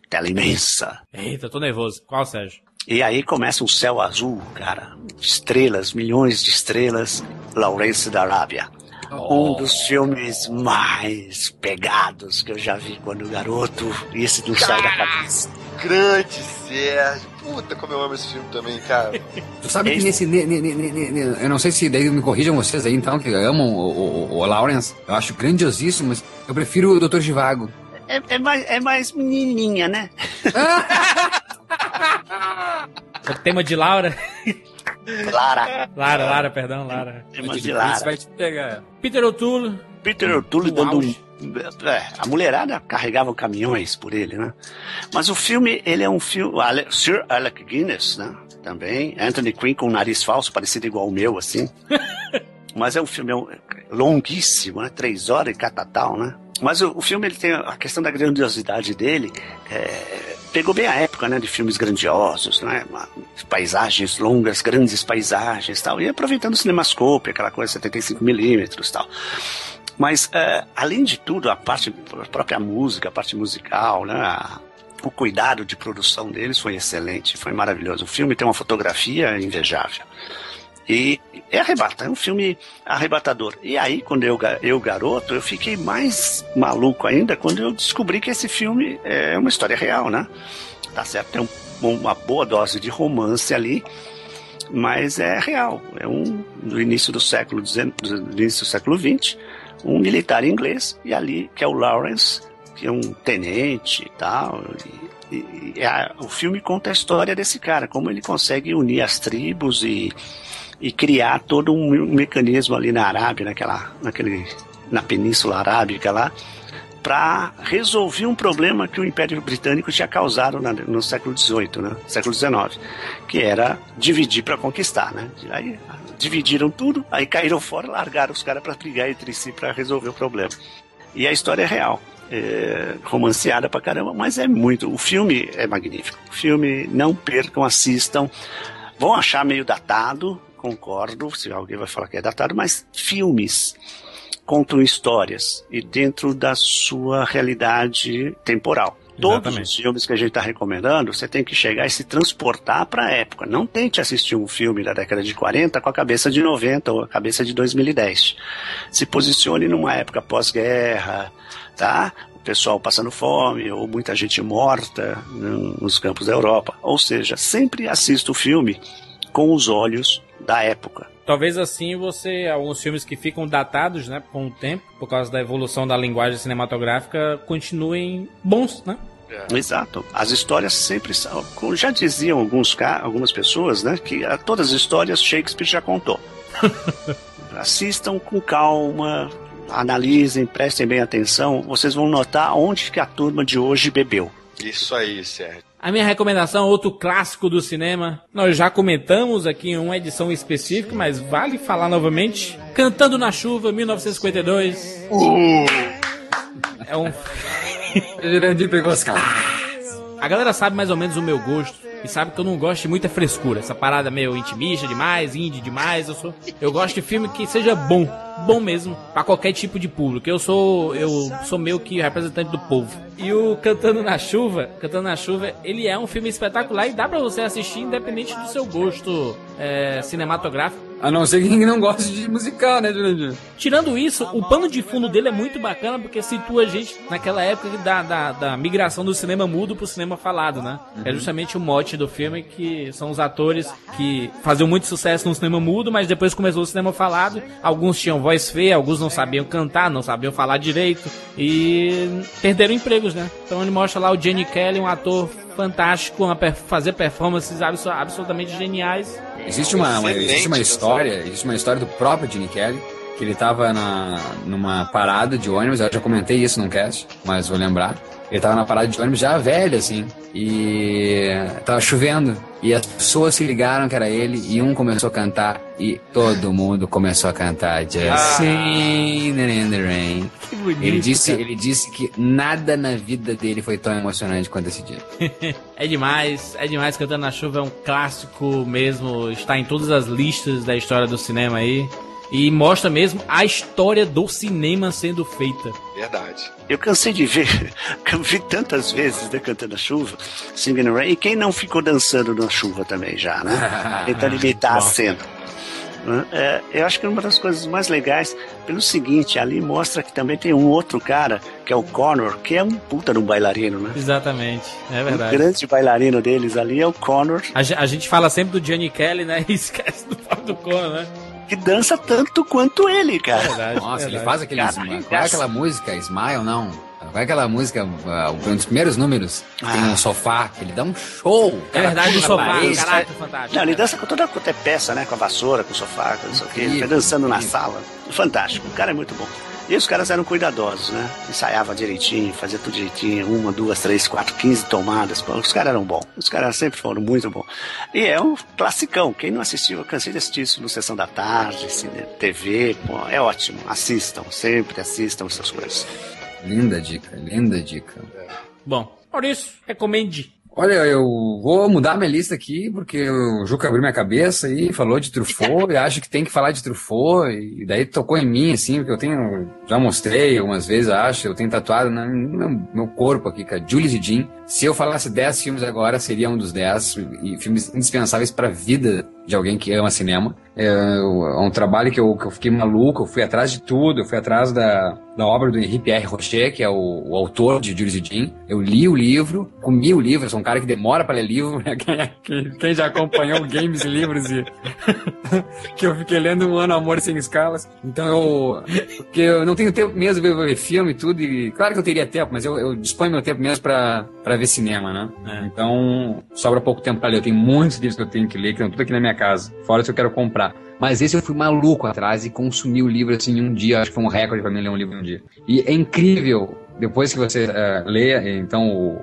tela imensa. Eita, tô nervoso. Qual, Sérgio? E aí começa um céu azul, cara, estrelas, milhões de estrelas, Laurence da Arábia. Um dos filmes mais pegados que eu já vi quando garoto. E esse não sai da cabeça. Grande Sérgio. Puta, como eu amo esse filme também, cara. <laughs> Tu sabe que Esse- nesse. ne- ne- ne- ne- ne- eu não sei se daí me corrijam vocês aí, então, que amam o, o, o Lawrence. Eu acho grandiosíssimo, mas eu prefiro o Dr. Givago. É, é mais, é mais menininha, né? <laughs> O tema de Laura? Lara. Lara, Lara, perdão, Lara. É mais de Isso Lara. vai te pegar. Peter O'Toole. Peter O'Toole dando um. É, a mulherada carregava caminhões por ele, né? Mas o filme, ele é um filme. Ale- Sir Alec Guinness, né? Também. Anthony Quinn com um nariz falso, parecido igual o meu, assim. <laughs> Mas é um filme é longuíssimo, né? Três horas e catatal, né? Mas o, o filme, ele tem a questão da grandiosidade dele. é, pegou bem a época, né? De filmes grandiosos, né? paisagens longas, grandes paisagens tal. E aproveitando o cinemascope, aquela coisa 75mm tal. Mas, é, além de tudo, a parte, a própria música, a parte musical, né? a- o cuidado de produção deles foi excelente, foi maravilhoso. O filme tem uma fotografia invejável. E é arrebata, é um filme arrebatador. E aí, quando eu, eu garoto, eu fiquei mais maluco ainda quando eu descobri que esse filme é uma história real, né? Tá certo, tem um- uma boa dose de romance ali, mas é real. É um do início do século do início do século XX, um militar inglês e ali que é o Lawrence, que é um tenente e tal. E, e- e a- o filme conta a história desse cara, como ele consegue unir as tribos e, e criar todo um me- mecanismo ali na Arábia, naquela, naquele, na Península Arábica lá, para resolver um problema que o Império Britânico tinha causado na- no século XVIII, né? século XIX, que era dividir para conquistar. Né? Aí dividiram tudo, aí caíram fora, largaram os caras para brigar entre si para resolver o problema. E a história é real. É romanceada pra caramba, mas é muito. O filme é magnífico. O filme, não percam, assistam. Vão achar meio datado, concordo, se alguém vai falar que é datado, mas filmes contam histórias e dentro da sua realidade temporal. Todos Exatamente. os filmes que a gente está recomendando, você tem que chegar e se transportar para a época. Não tente assistir um filme da década de 40 com a cabeça de 90 ou a cabeça de 2010. Se posicione numa época pós-guerra, tá? O pessoal passando fome ou muita gente morta nos campos da Europa. Ou seja, sempre assista o filme com os olhos da época. Talvez assim você, alguns filmes que ficam datados, né, com o tempo, por causa da evolução da linguagem cinematográfica, continuem bons, né? Exato. As histórias sempre são. como Já diziam alguns, algumas pessoas, né? Que ah, todas as histórias Shakespeare já contou. <laughs> Assistam com calma, analisem, prestem bem atenção. Vocês vão notar onde que a turma de hoje bebeu. Isso aí, Sérgio. A minha recomendação, outro clássico do cinema, nós já comentamos aqui em uma edição específica, mas vale falar novamente. Cantando na Chuva, 1952. É um <laughs> Jurandir pegou as caras. A galera sabe mais ou menos o meu gosto e sabe que eu não gosto de muita frescura. Essa parada meio intimista demais, indie demais. Eu sou, eu gosto de filme que seja bom, bom mesmo, pra qualquer tipo de público. Eu sou, eu sou meio que representante do povo. E o Cantando na Chuva, Cantando na Chuva, ele é um filme espetacular e dá pra você assistir independente do seu gosto é, cinematográfico. A não ser quem não gosta de musical, né, Jurandir? Tirando isso, o pano de fundo dele é muito bacana porque situa a gente naquela época da, da, da migração do cinema mudo pro cinema falado, né? É justamente o mote do filme que são os atores que faziam muito sucesso no cinema mudo, mas depois começou o cinema falado. Alguns tinham voz feia, alguns não sabiam cantar, não sabiam falar direito e perderam empregos, né? Então ele mostra lá o Jenny Kelly, um ator fantástico, per- fazer performances abso- absolutamente geniais. Existe uma, uma- existe uma história, existe uma história do próprio Gene Kelly, que ele tava na, numa parada de ônibus, eu já comentei isso num cast, mas vou lembrar. Ele tava na parada de ônibus já velho, assim, e tava chovendo. E as pessoas se ligaram que era ele, e um começou a cantar, e todo mundo começou a cantar Just Sing in the Rain. Que bonito. Ele disse, cara. ele disse que nada na vida dele foi tão emocionante quanto esse dia. <laughs> É demais, é demais. Cantando na Chuva é um clássico mesmo, está em todas as listas da história do cinema aí. E mostra mesmo a história do cinema sendo feita. Verdade. Eu cansei de ver, <laughs> eu vi tantas vezes né, cantando a chuva, Singing in the Rain, e quem não ficou dançando na chuva também já, né? <laughs> Tentando imitar a cena. É, eu acho que uma das coisas mais legais, pelo seguinte, ali mostra que também tem um outro cara, que é o Connor, que é um puta de um bailarino, né? Exatamente, é O verdade. grande bailarino deles ali é o Connor, A, ge- a gente fala sempre do Johnny Kelly, né? <laughs> E esquece do do Conan, né? Que dança tanto quanto ele, cara. Verdade. Nossa, ele verdade. faz aquele. Cara. Qual é aquela música? Smile, não? Qual é aquela música? uh, um dos primeiros números? que Tem Ah. um sofá, que ele dá um show. É verdade, o sofá, parede, caraca, fantástico. Não, ele dança com toda a peça, né? Com a vassoura, com o sofá, com não sei o quê. Ele vai Incrível, dançando na incrível. sala. Fantástico. O cara é muito bom. E os caras eram cuidadosos, né? Ensaiava direitinho, fazia tudo direitinho, uma, duas, três, quatro, quinze tomadas. Pô, os caras eram bons. Os caras sempre foram muito bons. E é um classicão. Quem não assistiu, eu cansei de assistir isso no Sessão da Tarde, TV, pô, é ótimo. Assistam, sempre assistam essas coisas. Linda dica, linda dica. Bom, Maurício, recomende. Olha, eu vou mudar minha lista aqui, porque o Juca abriu minha cabeça e falou de Truffaut, e acho que tem que falar de Truffaut, e daí tocou em mim, assim, porque eu tenho, já mostrei algumas vezes, acho, eu tenho tatuado no meu, corpo aqui, cara, Julius e Jean. Se eu falasse 10 filmes agora, seria um dos 10, e filmes indispensáveis para a vida de alguém que ama cinema. É, é um trabalho que eu, que eu fiquei maluco, eu fui atrás de tudo, eu fui atrás da, da obra do Henri Pierre Rocher, que é o, o autor de Jules e Jean. Eu li o livro, comi o livro, eu sou um cara que demora para ler livro, né? quem, quem, já acompanhou <laughs> games e livros e <laughs> que eu fiquei lendo um ano Amor Sem Escalas. Então eu, porque eu não tenho tempo mesmo de ver filme e tudo, e claro que eu teria tempo, mas eu, eu disponho meu tempo mesmo para ver cinema, né? É. Então sobra pouco tempo para ler, eu tenho muitos livros que eu tenho que ler, que estão tudo aqui na minha casa, fora os que eu quero comprar. Mas esse eu fui maluco atrás e consumi o livro assim em um dia. Acho que foi um recorde para mim ler um livro em um dia. E é incrível, depois que você uh, lê, então, o,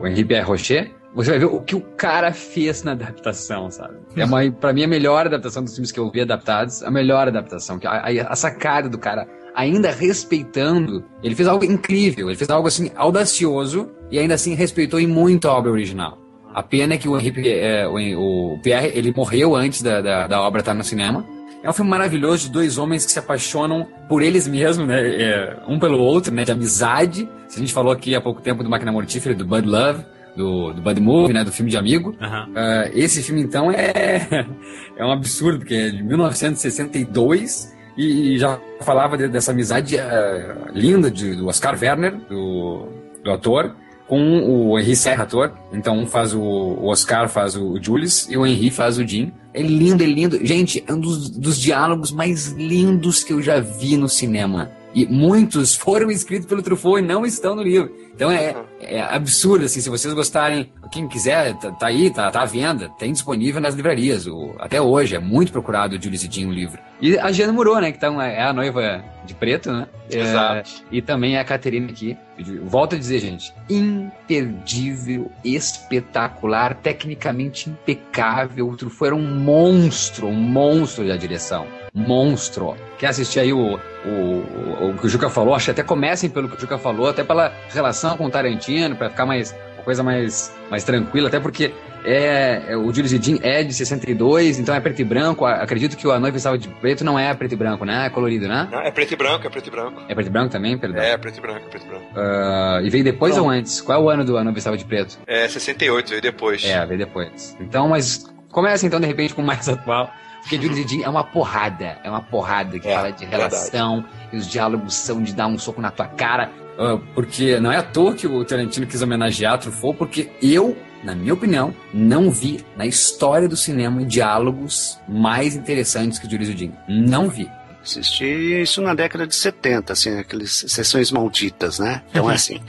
o Henri Pierre Rocher, você vai ver o que o cara fez na adaptação, sabe? É uma, pra mim, a melhor adaptação dos filmes que eu vi adaptados, a melhor adaptação. A, a, a sacada do cara, ainda respeitando, ele fez algo incrível, ele fez algo assim audacioso e ainda assim respeitou em muito a obra original. A pena é que o Henrique, é, o, o, Pierre, ele morreu antes da, da, da obra estar no cinema. É um filme maravilhoso de dois homens que se apaixonam por eles mesmos, né? É, um pelo outro, né? De amizade. A gente falou aqui há pouco tempo do Máquina Mortífera, do Bud Love, do, do Bud Movie, né? Do filme de amigo. Uhum. Uh, esse filme, então, é, <laughs> é um absurdo, porque é de 1962 e, e já falava de, dessa amizade uh, linda de, do Oscar Werner, do, do ator, com o Henry Serra, ator. Então um faz o, o Oscar, faz o Julius, e o Henry faz o Jim. É lindo, é lindo. Gente, é um dos, dos diálogos mais lindos que eu já vi no cinema. E muitos <laughs> foram escritos pelo Truffaut e não estão no livro. Então é, é absurdo, assim, se vocês gostarem, quem quiser, tá, tá aí, tá, tá à venda, tem disponível nas livrarias. O, até hoje, é muito procurado o Julius o livro. E a Giana Murou, né, que então é a noiva de preto, né? Exato. É, e também a Caterina aqui. Volto a dizer, gente, imperdível, espetacular, tecnicamente impecável. O Truffaut era um monstro, um monstro da direção monstro. Quer assistir aí o, o, o, que o Juca falou? Acho que até comecem pelo que o Juca falou, até pela relação com o Tarantino, para ficar mais uma coisa mais, mais tranquila, até porque é, é o Jean é de 62, então é preto e branco. Acredito que o A Noiva Estava de Preto não é preto e branco, né? É colorido, né? Não, é preto e branco, é preto e branco. É preto e branco também, perdão? É, preto e branco, é preto e branco. Uh, e veio depois ou antes? Qual é o ano do A Noiva Estava de Preto? É 68, veio depois. É, veio depois. Então, mas começa então de repente com o mais <laughs> atual. Porque Julius e é uma porrada. É uma porrada que é, fala de relação. Verdade. E os diálogos são de dar um soco na tua cara. Uh, porque não é à toa que o Tarantino quis homenagear Truffaut, porque eu, na minha opinião, não vi na história do cinema diálogos mais interessantes que o e Não vi. Assisti isso na década de 70, assim, aquelas sessões malditas, né? Então, é <laughs> assim,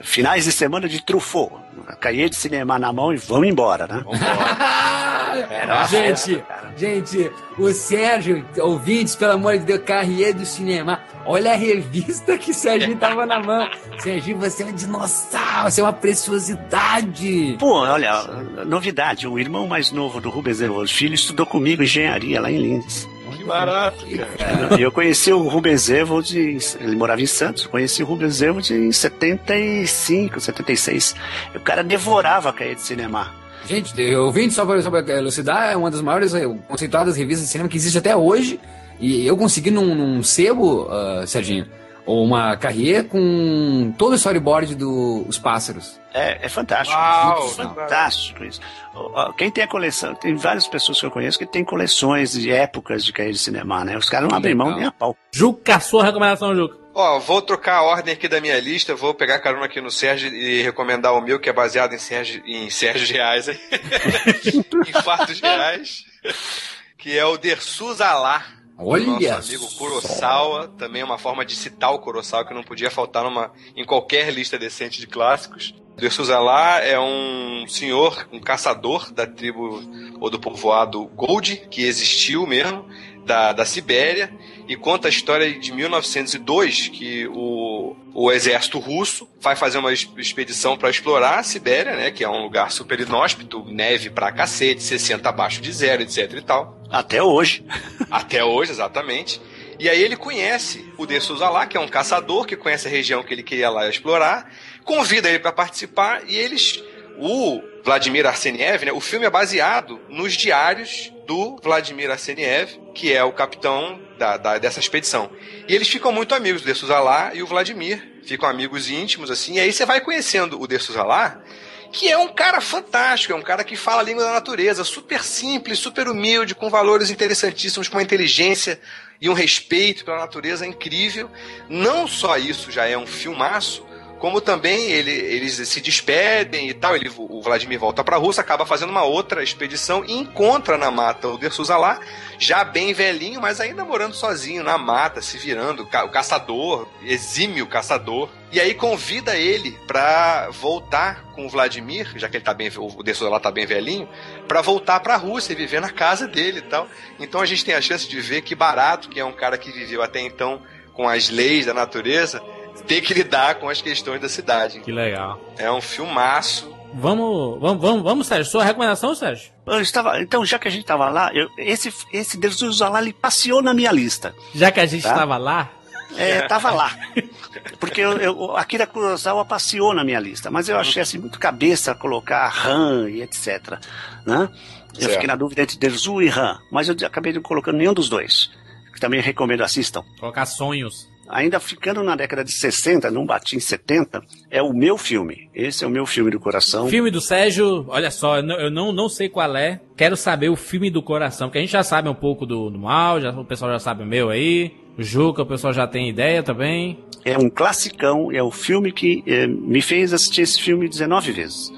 finais de semana de Truffaut. Caia de cinema na mão e vamos embora, né? Vamos embora. <laughs> gente, gente, o Sérgio, ouvintes, pelo amor de Deus, Carrier do Cinema. Olha a revista que o Sérgio tava na mão. <laughs> Sérgio, você é um dinossauro, você é uma preciosidade. Pô, olha, novidade, o irmão mais novo do Rubens Evoso Filho estudou comigo engenharia lá em Linz. Que barato, cara. E eu conheci o Rubens Evald, ele morava em Santos, conheci o Rubens Evald em 75, 76. E o cara devorava a caia de cinema. Gente, eu vim só para elucidar, é uma das maiores eh, conceituadas revistas de cinema que existe até hoje. E eu consegui num, num sebo, uh, Serginho, uma carreira com todo o storyboard dos do, pássaros. É, é fantástico. Uau, fantástico isso. Quem tem a coleção, tem várias pessoas que eu conheço que tem coleções de épocas de cair de cinema, né? Os caras não abrem mão nem a pau. Juca, sua recomendação, Juca. Ó, vou trocar a ordem aqui da minha lista, vou pegar carona aqui no Sérgio e recomendar o meu, que é baseado em Sérgio, em Sérgio reais, <laughs> em fatos reais, que é o Dersus Alá Olha nosso amigo Kurosawa, só. também é uma forma de citar o Kurosawa que não podia faltar numa, em qualquer lista decente de clássicos. Dersusala é um senhor, um caçador da tribo ou do povoado Gold, que existiu mesmo. da, da Sibéria e conta a história de 1902 que o, o exército russo vai fazer uma expedição para explorar a Sibéria, né, que é um lugar super inóspito, neve pra cacete, 60 abaixo de zero, etc e tal. Até hoje. <laughs> Até hoje, exatamente. E aí ele conhece o De Souza lá, que é um caçador que conhece a região que ele queria lá explorar, convida ele para participar e eles o Vladimir Arseniev, né, o filme é baseado nos diários do Vladimir Arseniev, que é o capitão da, da, dessa expedição. E eles ficam muito amigos, o De Souza e o Vladimir. Ficam amigos íntimos, assim. E aí você vai conhecendo o De Souza que é um cara fantástico, é um cara que fala a língua da natureza, super simples, super humilde, com valores interessantíssimos, com uma inteligência e um respeito pela natureza incrível. Não só isso já é um filmaço, como também ele, eles se despedem e tal. Ele, o Vladimir volta para a Rússia, acaba fazendo uma outra expedição e encontra na mata o Dersusa lá, já bem velhinho, mas ainda morando sozinho na mata, se virando, o caçador, exímio caçador. E aí convida ele para voltar com o Vladimir, já que ele tá bem, o Dersusa lá tá bem velhinho, para voltar para a Rússia e viver na casa dele e tal. Então a gente tem a chance de ver que barato que é um cara que viveu até então com as leis da natureza ter que lidar com as questões da cidade. Que legal. É um filmaço. Vamos, vamos, vamos, vamos, Sérgio. Sua recomendação, Sérgio? Eu estava, então, já que a gente estava lá, eu, esse, esse Deus lá, ele passeou na minha lista. Já que a gente estava tá? lá? É, tava lá. Porque eu, eu, Akira Kurosawa passeou na minha lista, mas eu achei assim muito cabeça colocar Han e etc. Né? Eu certo. fiquei na dúvida entre Derzu e Han, mas eu acabei não colocando nenhum dos dois. Que também recomendo assistam. Colocar sonhos ainda ficando na década de 60, não bati em 70, é o meu filme. Esse é o meu filme do coração. Filme do Sérgio, olha só, eu não, eu não, não sei qual é. Quero saber o filme do coração, porque a gente já sabe um pouco do, do mal, já, o pessoal já sabe o meu aí. O Juca, o pessoal já tem ideia também. É um classicão, é o filme que é, me fez assistir esse filme 19 vezes.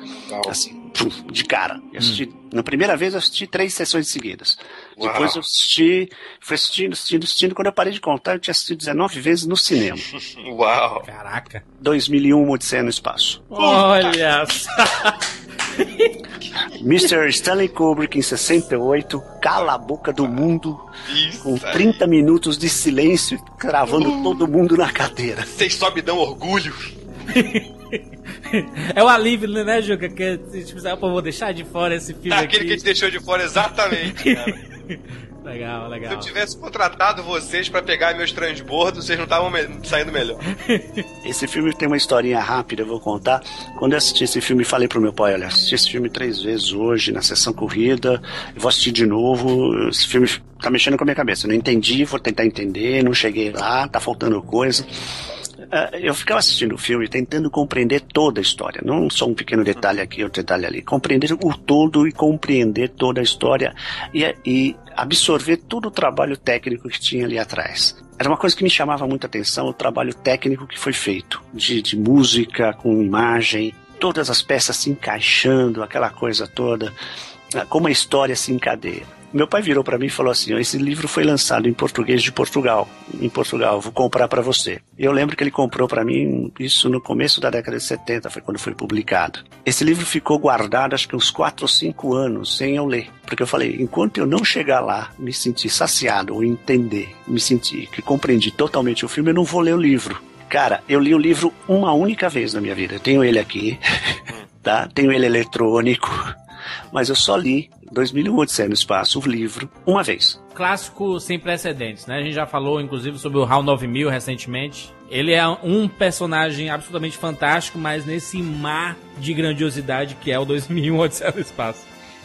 Assim, de cara. Eu assisti, hum. Na primeira vez eu assisti três sessões seguidas. Uau. Depois eu assisti, fui assistindo, assistindo, assistindo. Quando eu parei de contar, eu tinha assistido 19 vezes no cinema. <laughs> Uau! Caraca! 2001, Odisseia no Espaço. Olha só! <laughs> Mr. Stanley Kubrick em 68, cala a boca do mundo, Isso com 30 aí. minutos de silêncio, cravando uh. todo mundo na cadeira. Vocês só me dão orgulho. <laughs> é o alívio, né, Juca? Que tipo, ah, pô, vou deixar de fora esse filme. Aquele aqui. que a gente deixou de fora, exatamente, <laughs> legal, legal. Se eu tivesse contratado vocês para pegar meus transbordos, vocês não estavam me saindo melhor. <laughs> Esse filme tem uma historinha rápida, eu vou contar. Quando eu assisti esse filme, falei pro meu pai: olha, assisti esse filme três vezes hoje, na sessão corrida, vou assistir de novo. Esse filme tá mexendo com a minha cabeça. Eu não entendi, vou tentar entender, não cheguei lá, tá faltando coisa. Uh, eu ficava assistindo o filme tentando compreender toda a história, não só um pequeno detalhe aqui, outro detalhe ali. Compreender o todo e compreender toda a história e, e absorver todo o trabalho técnico que tinha ali atrás. Era uma coisa que me chamava muita atenção, o trabalho técnico que foi feito, de, de música, com imagem, todas as peças se encaixando, aquela coisa toda, como a história se encadeia. Meu pai virou para mim e falou assim: esse livro foi lançado em português de Portugal, em Portugal, vou comprar para você. Eu lembro que ele comprou para mim isso no começo da década de 70, foi quando foi publicado. Esse livro ficou guardado acho que uns 4 ou 5 anos sem eu ler, porque eu falei: enquanto eu não chegar lá, me sentir saciado ou entender, me sentir que compreendi totalmente o filme, eu não vou ler o livro. Cara, eu li o livro uma única vez na minha vida. Eu tenho ele aqui, <laughs> tá? Tenho ele eletrônico, mas eu só li 2001 Odisseia no Espaço, o livro, uma vez. Clássico sem precedentes, né? A gente já falou, inclusive, sobre o HAL 9000 recentemente. Ele é um personagem absolutamente fantástico, mas nesse mar de grandiosidade que é o 2001 Odisseia no Espaço.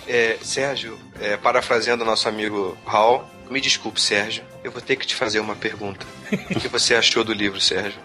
É, Sérgio, é, parafraseando nosso amigo Hal, me desculpe, Sérgio, eu vou ter que te fazer uma pergunta. o que você achou do livro, Sérgio?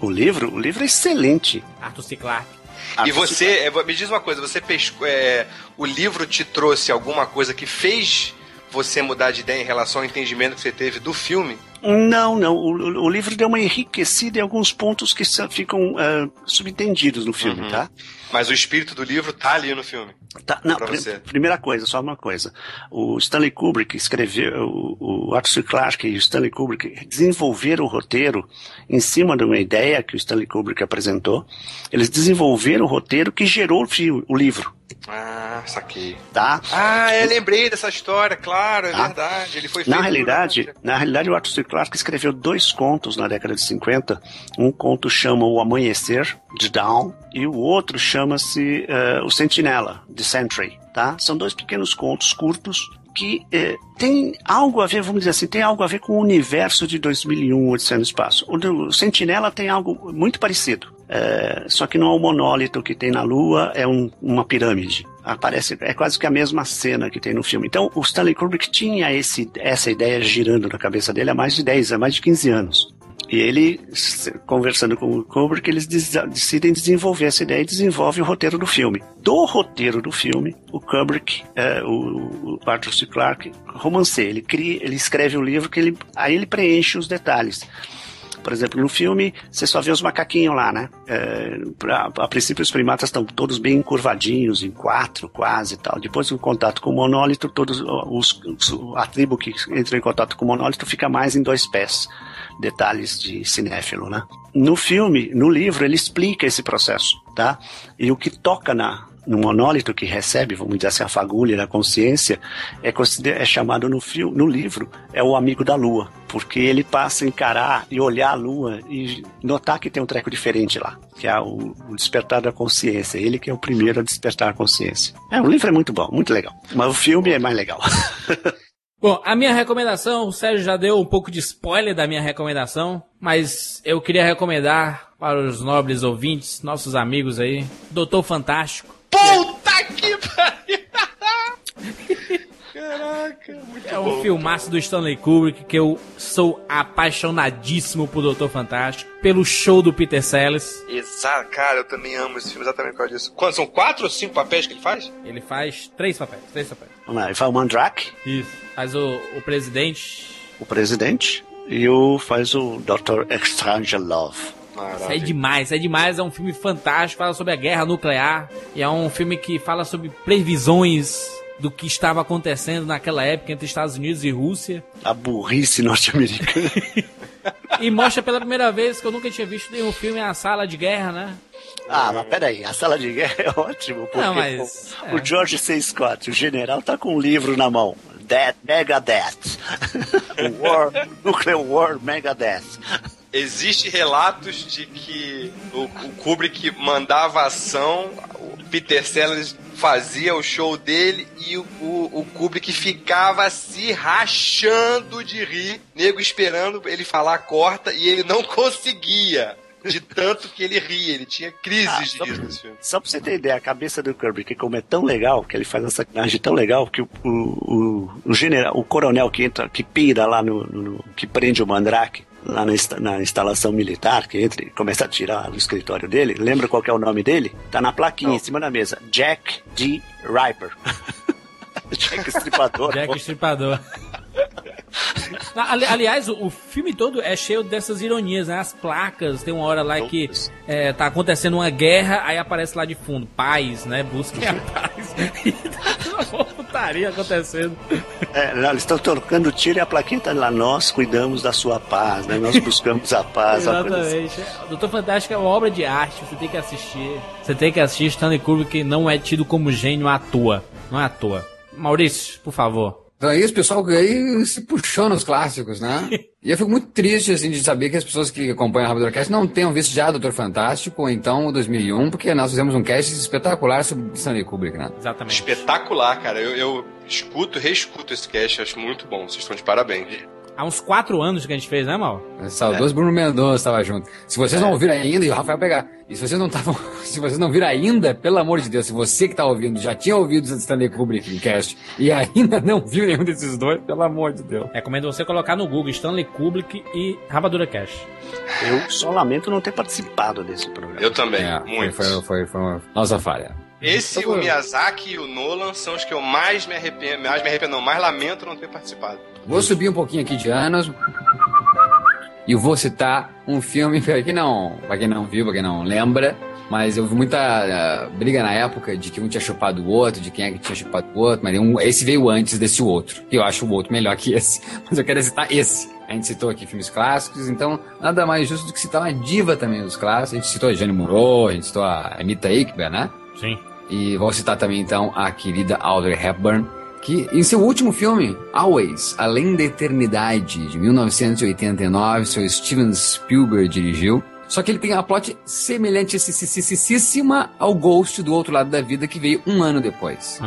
O livro? O livro é excelente. Arthur C. Clarke. E você, é, me diz uma coisa, você pescou, é, o livro te trouxe alguma coisa que fez você mudar de ideia em relação ao entendimento que você teve do filme? Não, não. O, o livro deu uma enriquecida em alguns pontos que ficam uh, subentendidos no filme, uhum. tá? Mas o espírito do livro tá ali no filme. Tá, não, pr primeira coisa, só uma coisa. O Stanley Kubrick escreveu, o, o Arthur Clarke e o Stanley Kubrick desenvolveram o roteiro em cima de uma ideia que o Stanley Kubrick apresentou. Eles desenvolveram o roteiro que gerou o, filme, o livro. Ah. saquei. tá? Ah, é, lembrei dessa história, claro, é Tá. verdade. Ele foi Na realidade, na realidade, o Arthur C. Clarke escreveu dois contos na década de 50. Um conto chama O Amanhecer, de Dawn, e o outro chama-se eh, O Sentinela, de Sentry, tá? São dois pequenos contos curtos que eh, tem algo a ver, vamos dizer assim, tem algo a ver com o universo de 2001, Odisseia no Espaço. O, Sentinela tem algo muito parecido. Eh, só que não é um monólito que tem na Lua, é um- uma pirâmide. Aparece, é quase que a mesma cena que tem no filme. Então, o Stanley Kubrick tinha esse, essa ideia girando na cabeça dele há mais de 10, há mais de 15 anos. E ele, conversando com o Kubrick, eles decidem desenvolver essa ideia e desenvolve o roteiro do filme. Do roteiro do filme, o Kubrick, é, o, o Arthur C. Clarke, romanceia. Ele cria, ele escreve um livro que ele, aí ele preenche os detalhes. Por exemplo, no filme, você só vê os macaquinhos lá, né? É, pra- a, princípio, os primatas estão todos bem encurvadinhos, em quatro quase e tal. Depois do contato com o monólito, todos os, os- a tribo que entra em contato com o monólito fica mais em dois pés. Detalhes de cinéfilo, né? No filme, no livro, ele explica esse processo, tá? E o que toca na, no monólito que recebe, vamos dizer assim, a fagulha da consciência, é, é chamado no, fio, no livro, é o amigo da lua, porque ele passa a encarar e olhar a lua e notar que tem um treco diferente lá, que é o, o despertar da consciência, ele que é o primeiro a despertar a consciência. É, o livro é muito bom, muito legal, mas o filme é mais legal. <laughs> Bom, a minha recomendação, o Sérgio já deu um pouco de spoiler da minha recomendação, mas eu queria recomendar para os nobres ouvintes, nossos amigos aí, Doutor Fantástico. Puta que pariu! Caraca, muito É um bom. filmaço do Stanley Kubrick que eu sou apaixonadíssimo por Doutor Fantástico, pelo show do Peter Sellers. Exato, cara, eu também amo esse filme exatamente por causa disso. Quantos? São quatro ou cinco papéis que ele faz? Ele faz três papéis, três papéis. Vamos lá, ele faz o Mandrake, Isso. Faz o, o presidente. o presidente, e o faz o Dr. Extranger Love. Isso é Maravilha. demais, é demais, é um filme fantástico, fala sobre a guerra nuclear, e é um filme que fala sobre previsões do que estava acontecendo naquela época entre Estados Unidos e Rússia. A burrice norte-americana. <laughs> E mostra pela primeira vez que eu nunca tinha visto nenhum filme a sala de guerra, né? Ah, mas peraí, a sala de guerra é ótimo, porque Não, mas, o, é. o George C. Scott, o general, tá com um livro na mão. Death, Megadeth. <laughs> War, Nuclear War Megadeth. Existem relatos de que o, o Kubrick mandava ação, o Peter Sellers fazia o show dele e o, o, o Kubrick ficava se rachando de rir, nego esperando ele falar corta e ele não conseguia. De tanto que ele ria, ele tinha crises Ah, de riso nesse filme. Só pra você ter ideia, a cabeça do Kubrick, como é tão legal, que ele faz uma sacanagem tão legal, que o, o, o, o general, o coronel que entra, que pira lá no, no- no- que prende o Mandrake, lá na, insta- na instalação militar, que entra e começa a tirar no escritório dele, lembra qual que é o nome dele? Tá na plaquinha em cima da mesa, Jack D. Riper. <laughs> Jack Estripador. Jack Estripador. <laughs> Ali- aliás, o, o filme todo é cheio dessas ironias, né? As placas, tem uma hora lá que é, tá acontecendo uma guerra, aí aparece lá de fundo, paz, né? Busquem a paz. <laughs> E tá putaria acontecendo. É, não, eles estão trocando tiro e a plaquinha tá lá, nós cuidamos da sua paz, né? Nós buscamos a paz. assim. Exatamente. Doutor Fantástico é uma obra de arte, você tem que assistir. Você tem que assistir Stanley Kubrick não é tido como gênio à toa. Não é à toa. Maurício, por favor. Então é isso, pessoal, aí se puxou nos clássicos, né? E eu fico muito triste, assim, de saber que as pessoas que acompanham a Rapadura Cast não tenham visto já Doutor Fantástico, ou então o 2001, porque nós fizemos um cast espetacular sobre Stanley Kubrick, né? Exatamente. Espetacular, cara. Eu, eu escuto, reescuto esse cast, acho muito bom. Vocês estão de parabéns. Há uns quatro anos que a gente fez, né, Mal? Saudoso Bruno Mendonça estava junto. Se vocês não ouviram ainda, e o Rafael pegar. E se vocês não estavam. <laughs> Se vocês não viram ainda, pelo amor de Deus, se você que tá ouvindo já tinha ouvido o Stanley Kubrick em cast e ainda não viu nenhum desses dois, pelo amor de Deus. Recomendo você colocar no Google Stanley Kubrick e Rapadura Cash. Eu só lamento não ter participado desse programa. Eu também, É, foi, muito. foi, foi, foi uma nossa falha. Esse, o Miyazaki e o Nolan são os que eu mais me arrependo, mais me arrependo, não, mais lamento não ter participado. Vou subir um pouquinho aqui de anos. E vou citar um filme pra quem não, pra quem não viu, pra quem não lembra, mas houve muita ah, briga na época de que um tinha chupado o outro, de quem é que tinha chupado o outro, mas um, esse veio antes desse outro. E eu acho o outro melhor que <laughs> esse, mas eu quero citar esse. A gente citou aqui filmes clássicos, então nada mais justo do que citar uma diva também dos clássicos. A gente citou a Jane Moreau, a gente citou a Anita Ekberg, né? Sim. E vou citar também então a querida Audrey Hepburn, que em seu último filme, Always, Além da Eternidade, de 1989, seu Steven Spielberg dirigiu. Só que ele tem uma plot semelhantíssima ao Ghost do Outro Lado da Vida, que veio um ano depois.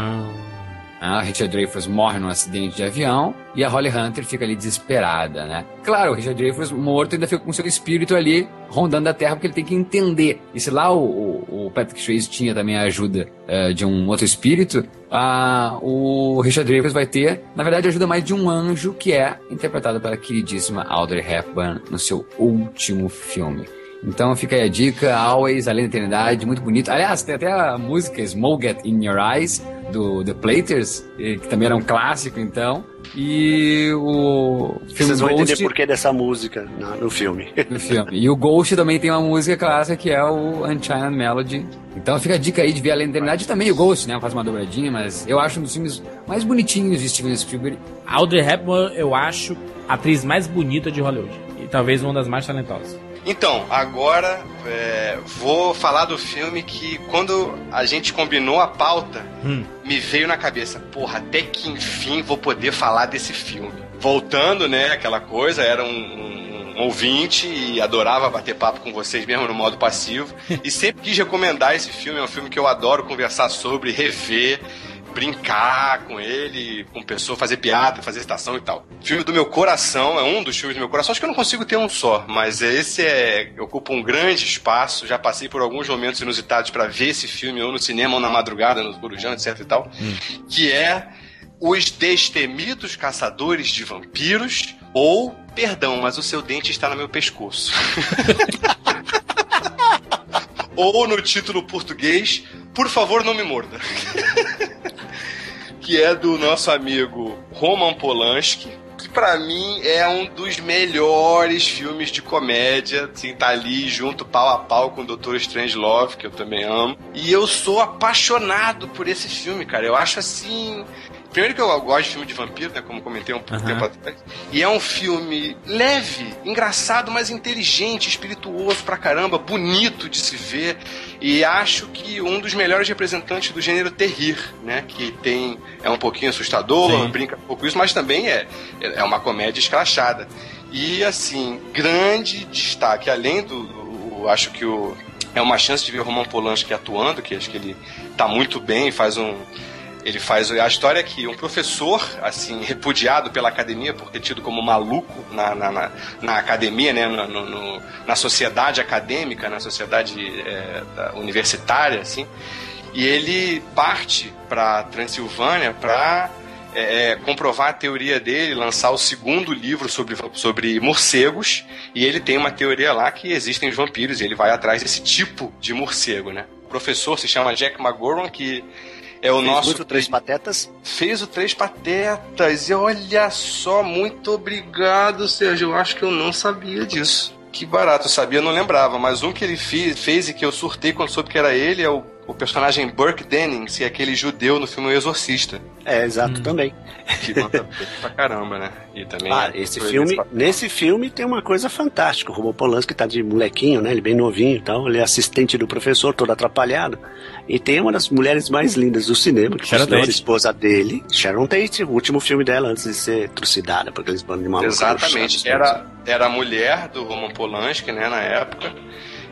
A Richard Dreyfuss morre num acidente de avião e a Holly Hunter fica ali desesperada, né? Claro, o Richard Dreyfuss morto ainda fica com seu espírito ali rondando a Terra porque ele tem que entender. E se lá o, o, o Patrick Swayze tinha também a ajuda uh, de um outro espírito, uh, o Richard Dreyfuss vai ter, na verdade, a ajuda mais de um anjo que é interpretado pela queridíssima Audrey Hepburn no seu último filme. Então fica aí a dica, Always, Além da Eternidade, muito bonito. Aliás, tem até a música Smoke It In Your Eyes, do The Platers, que também era um clássico, então. E o filme Vocês vão Ghost, entender por que dessa música no, no filme. <laughs> no filme. E o Ghost também tem uma música clássica que é o Unchained Melody. Então fica a dica aí de ver Além da Eternidade e também o Ghost, né? Faz uma dobradinha, mas eu acho um dos filmes mais bonitinhos de Steven Spielberg. Audrey Hepburn, eu acho a atriz mais bonita de Hollywood. E talvez uma das mais talentosas. Então, agora é, vou falar do filme que quando a gente combinou a pauta, Hum. me veio na cabeça, porra, até que enfim vou poder falar desse filme. Voltando, né, aquela coisa, era um, um- um ouvinte e adorava bater papo com vocês mesmo no modo passivo. <laughs> e sempre quis recomendar esse filme, é um filme que eu adoro conversar sobre, rever, brincar com ele, com pessoa, fazer piada, fazer citação e tal. Filme do meu coração, é um dos filmes do meu coração. Acho que eu não consigo ter um só, mas esse é ocupa um grande espaço. Já passei por alguns momentos inusitados para ver esse filme, ou no cinema, ou na madrugada, no Corujão, etc e tal. Que é Os Destemidos Caçadores de Vampiros, ou, perdão, mas o seu dente está no meu pescoço. <laughs> ou no título português, Por favor, não me morda. <laughs> que é do nosso amigo Roman Polanski, que pra mim é um dos melhores filmes de comédia, assim, tá ali junto pau a pau com o Doutor Strangelove, que eu também amo. E eu sou apaixonado por esse filme, cara. Eu acho assim, Primeiro que eu gosto de filme de vampiro, né? Como comentei um pouco Aham. tempo atrás. E é um filme leve, engraçado, mas inteligente, espirituoso pra caramba, bonito de se ver. E acho que um dos melhores representantes do gênero terrir, né? Que tem. É um pouquinho assustador, Sim. brinca um pouco isso, mas também é, é uma comédia escrachada. E assim, grande destaque, além do. do- acho que o. É uma chance de ver o Roman Polanski atuando, que acho que ele tá muito bem, faz um. Ele faz a história é que um professor, assim, repudiado pela academia por ter tido como maluco na, na, na, na academia, né, no, no- no- na sociedade acadêmica, na sociedade é, universitária, assim, e ele parte para Transilvânia para comprovar a teoria dele, lançar o segundo livro sobre, sobre morcegos, e ele tem uma teoria lá que existem os vampiros, e ele vai atrás desse tipo de morcego, né? O professor se chama Jack McGowan, que é o Fez nosso muito Três Patetas. fez o Três Patetas. E olha só, muito obrigado, Sérgio. Eu acho que eu não sabia disso. Que barato, eu sabia, eu não lembrava. Mas um que ele fez, fez e que eu surtei quando soube que era ele é o, o personagem Burke Dennings, que é aquele judeu no filme O Exorcista. É, exato, também. Que manda bem pra caramba, né? E também. Ah, é- esse filme, esse- nesse filme tem uma coisa fantástica. O Robo Polanski tá de molequinho, né? Ele bem novinho e tal. Ele é assistente do professor, todo atrapalhado. E tem uma das mulheres mais lindas do cinema, que Sharon foi a Tate. esposa dele, Sharon Tate, o último filme dela antes de ser trucidada por aqueles bandos de malucos. Exatamente. Era, era a mulher do Roman Polanski, né, na época.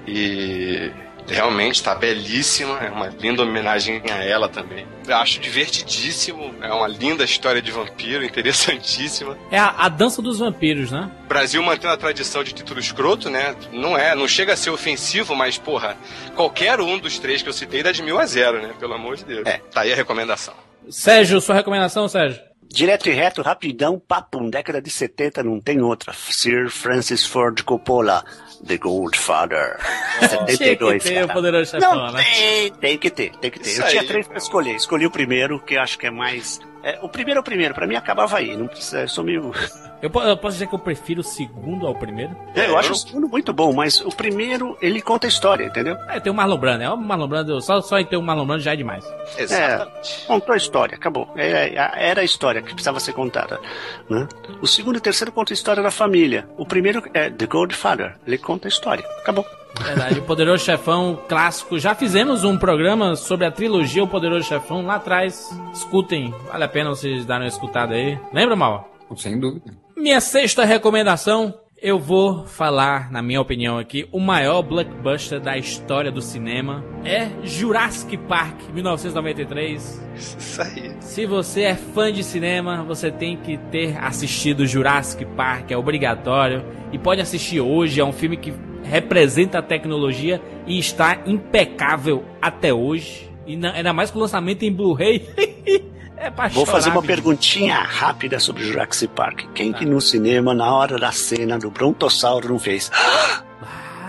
E realmente está belíssima. É uma linda homenagem a ela também. Eu acho divertidíssimo. É uma linda história de vampiro, <laughs> interessantíssima. É a, a dança dos vampiros, né? O Brasil mantendo a tradição de título escroto, né? Não é, não chega a ser ofensivo, mas, porra, qualquer um dos três que eu citei dá de mil a zero, né? Pelo amor de Deus. É. Tá aí a recomendação. Sérgio, sua recomendação, Sérgio? Direto e reto, rapidão, papum, década de 70, não tem outra. Sir Francis Ford Coppola, The Godfather. Tinha que 72, ter o poderoso chefão, Não, né? tem, tem que ter, tem que ter. Isso eu tinha três pra escolher. Escolhi o primeiro, que eu acho que é mais. é, o primeiro é o primeiro, pra mim acabava aí. Não precisa, eu sou meio. <laughs> Eu, eu posso dizer que eu prefiro o segundo ao primeiro? É, eu acho o segundo muito bom, mas o primeiro, ele conta a história, entendeu? É, tem o Marlon Brando, é o Marlon Brando, só, só em ter o Marlon Brando já é demais. Exatamente. Contou a história, acabou. É, é, Era a história que precisava ser contada. Né? O segundo e terceiro conta a história da família. O primeiro é The Godfather. Ele conta a história. Acabou. Verdade, o Poderoso Chefão clássico. Já fizemos um programa sobre a trilogia O Poderoso Chefão lá atrás. Escutem, vale a pena vocês darem uma escutada aí. Lembra, Mal? Sem dúvida. Minha sexta recomendação, eu vou falar, na minha opinião aqui, o maior blockbuster da história do cinema é Jurassic Park, 1993. Isso aí. Se você é fã de cinema, você tem que ter assistido Jurassic Park, é obrigatório. E pode assistir hoje, é um filme que representa a tecnologia e está impecável até hoje. E na- ainda mais com o lançamento em Blu-ray. <laughs> é Vou fazer uma perguntinha rápida sobre Jurassic Park. Quem que no cinema, na hora da cena do Brontossauro, não fez? <gasps>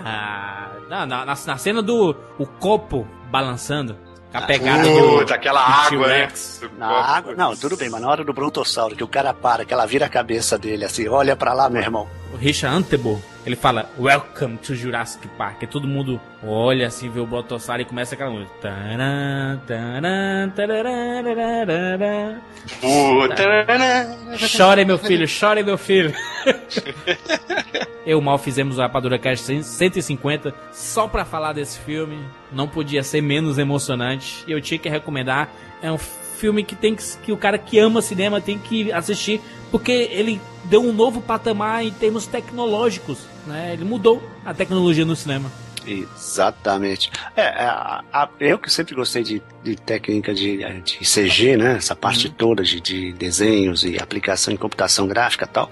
Ah, na, na, na cena do o copo balançando. Com a pegada do, aquela do água, né? Na água? Não, tudo bem, mas na hora do Brontossauro, que o cara para, que ela vira a cabeça dele assim, olha pra lá, meu irmão. O Richard Antebo, ele fala Welcome to Jurassic Park. E todo mundo olha assim, vê o Brontossauro e começa aquela música. Chore, meu filho, chore, meu filho. Eu mal fizemos o Rapadura Cast 150 só pra falar desse filme. Não podia ser menos emocionante. E eu tinha que recomendar. É um filme que tem que, que o cara que ama cinema tem que assistir. Porque ele deu um novo patamar em termos tecnológicos. Né? Ele mudou a tecnologia no cinema. Exatamente. É, é, a- a- eu que sempre gostei de, de técnica de, de CG, né? Essa parte toda de, de desenhos e aplicação em computação gráfica e tal.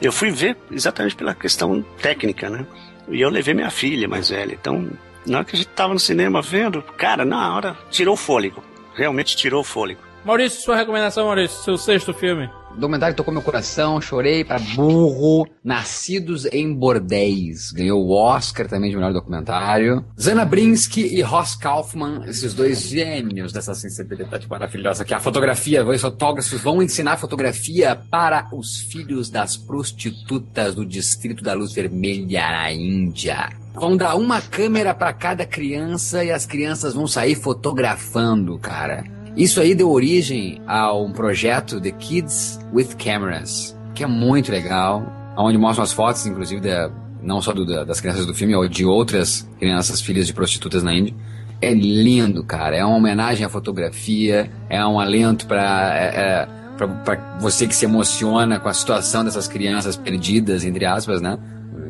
Eu fui ver exatamente pela questão técnica, né? E eu levei minha filha mais velha. Então, na hora que a gente tava no cinema vendo, cara, na hora tirou o fôlego. Realmente tirou o fôlego. Maurício, sua recomendação, Maurício, seu sexto filme. Documentário tocou meu coração, chorei pra burro. Nascidos em Bordéis. Ganhou o Oscar também de melhor documentário. Zana Brinsky e Ross Kaufman, esses dois gênios dessa sensibilidade maravilhosa. Que a fotografia, os fotógrafos vão ensinar fotografia para os filhos das prostitutas do Distrito da Luz Vermelha na Índia. Vão dar uma câmera para cada criança e as crianças vão sair fotografando, cara. Isso aí deu origem a um projeto The Kids with Cameras, que é muito legal, onde mostram as fotos, inclusive, da, não só do- da- das crianças do filme, ou de outras crianças filhas de prostitutas na Índia. É lindo, cara. É uma homenagem à fotografia, é um alento para é, é, pra você que se emociona com a situação dessas crianças perdidas, entre aspas, né?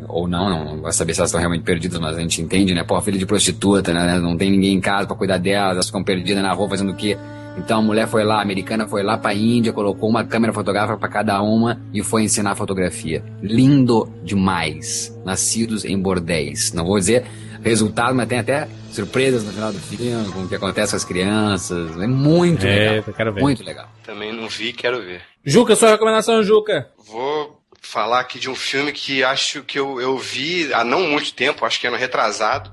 Ou não, não vai saber se elas estão realmente perdidas, mas a gente entende, né? Pô, filha de prostituta, né? Não tem ninguém em casa pra cuidar delas, elas ficam perdidas na rua fazendo o quê? Então a mulher foi lá, a americana foi lá pra Índia, colocou uma câmera fotográfica pra cada uma e foi ensinar fotografia. Lindo demais. Nascidos em bordéis. Não vou dizer resultado, mas tem até surpresas no final do filme, com o que acontece com as crianças. É muito É, legal. quero ver. Muito legal. Também não vi, quero ver. Juca, sua recomendação, Juca. Vou falar aqui de um filme que acho que eu, eu vi há não muito tempo, acho que ano retrasado,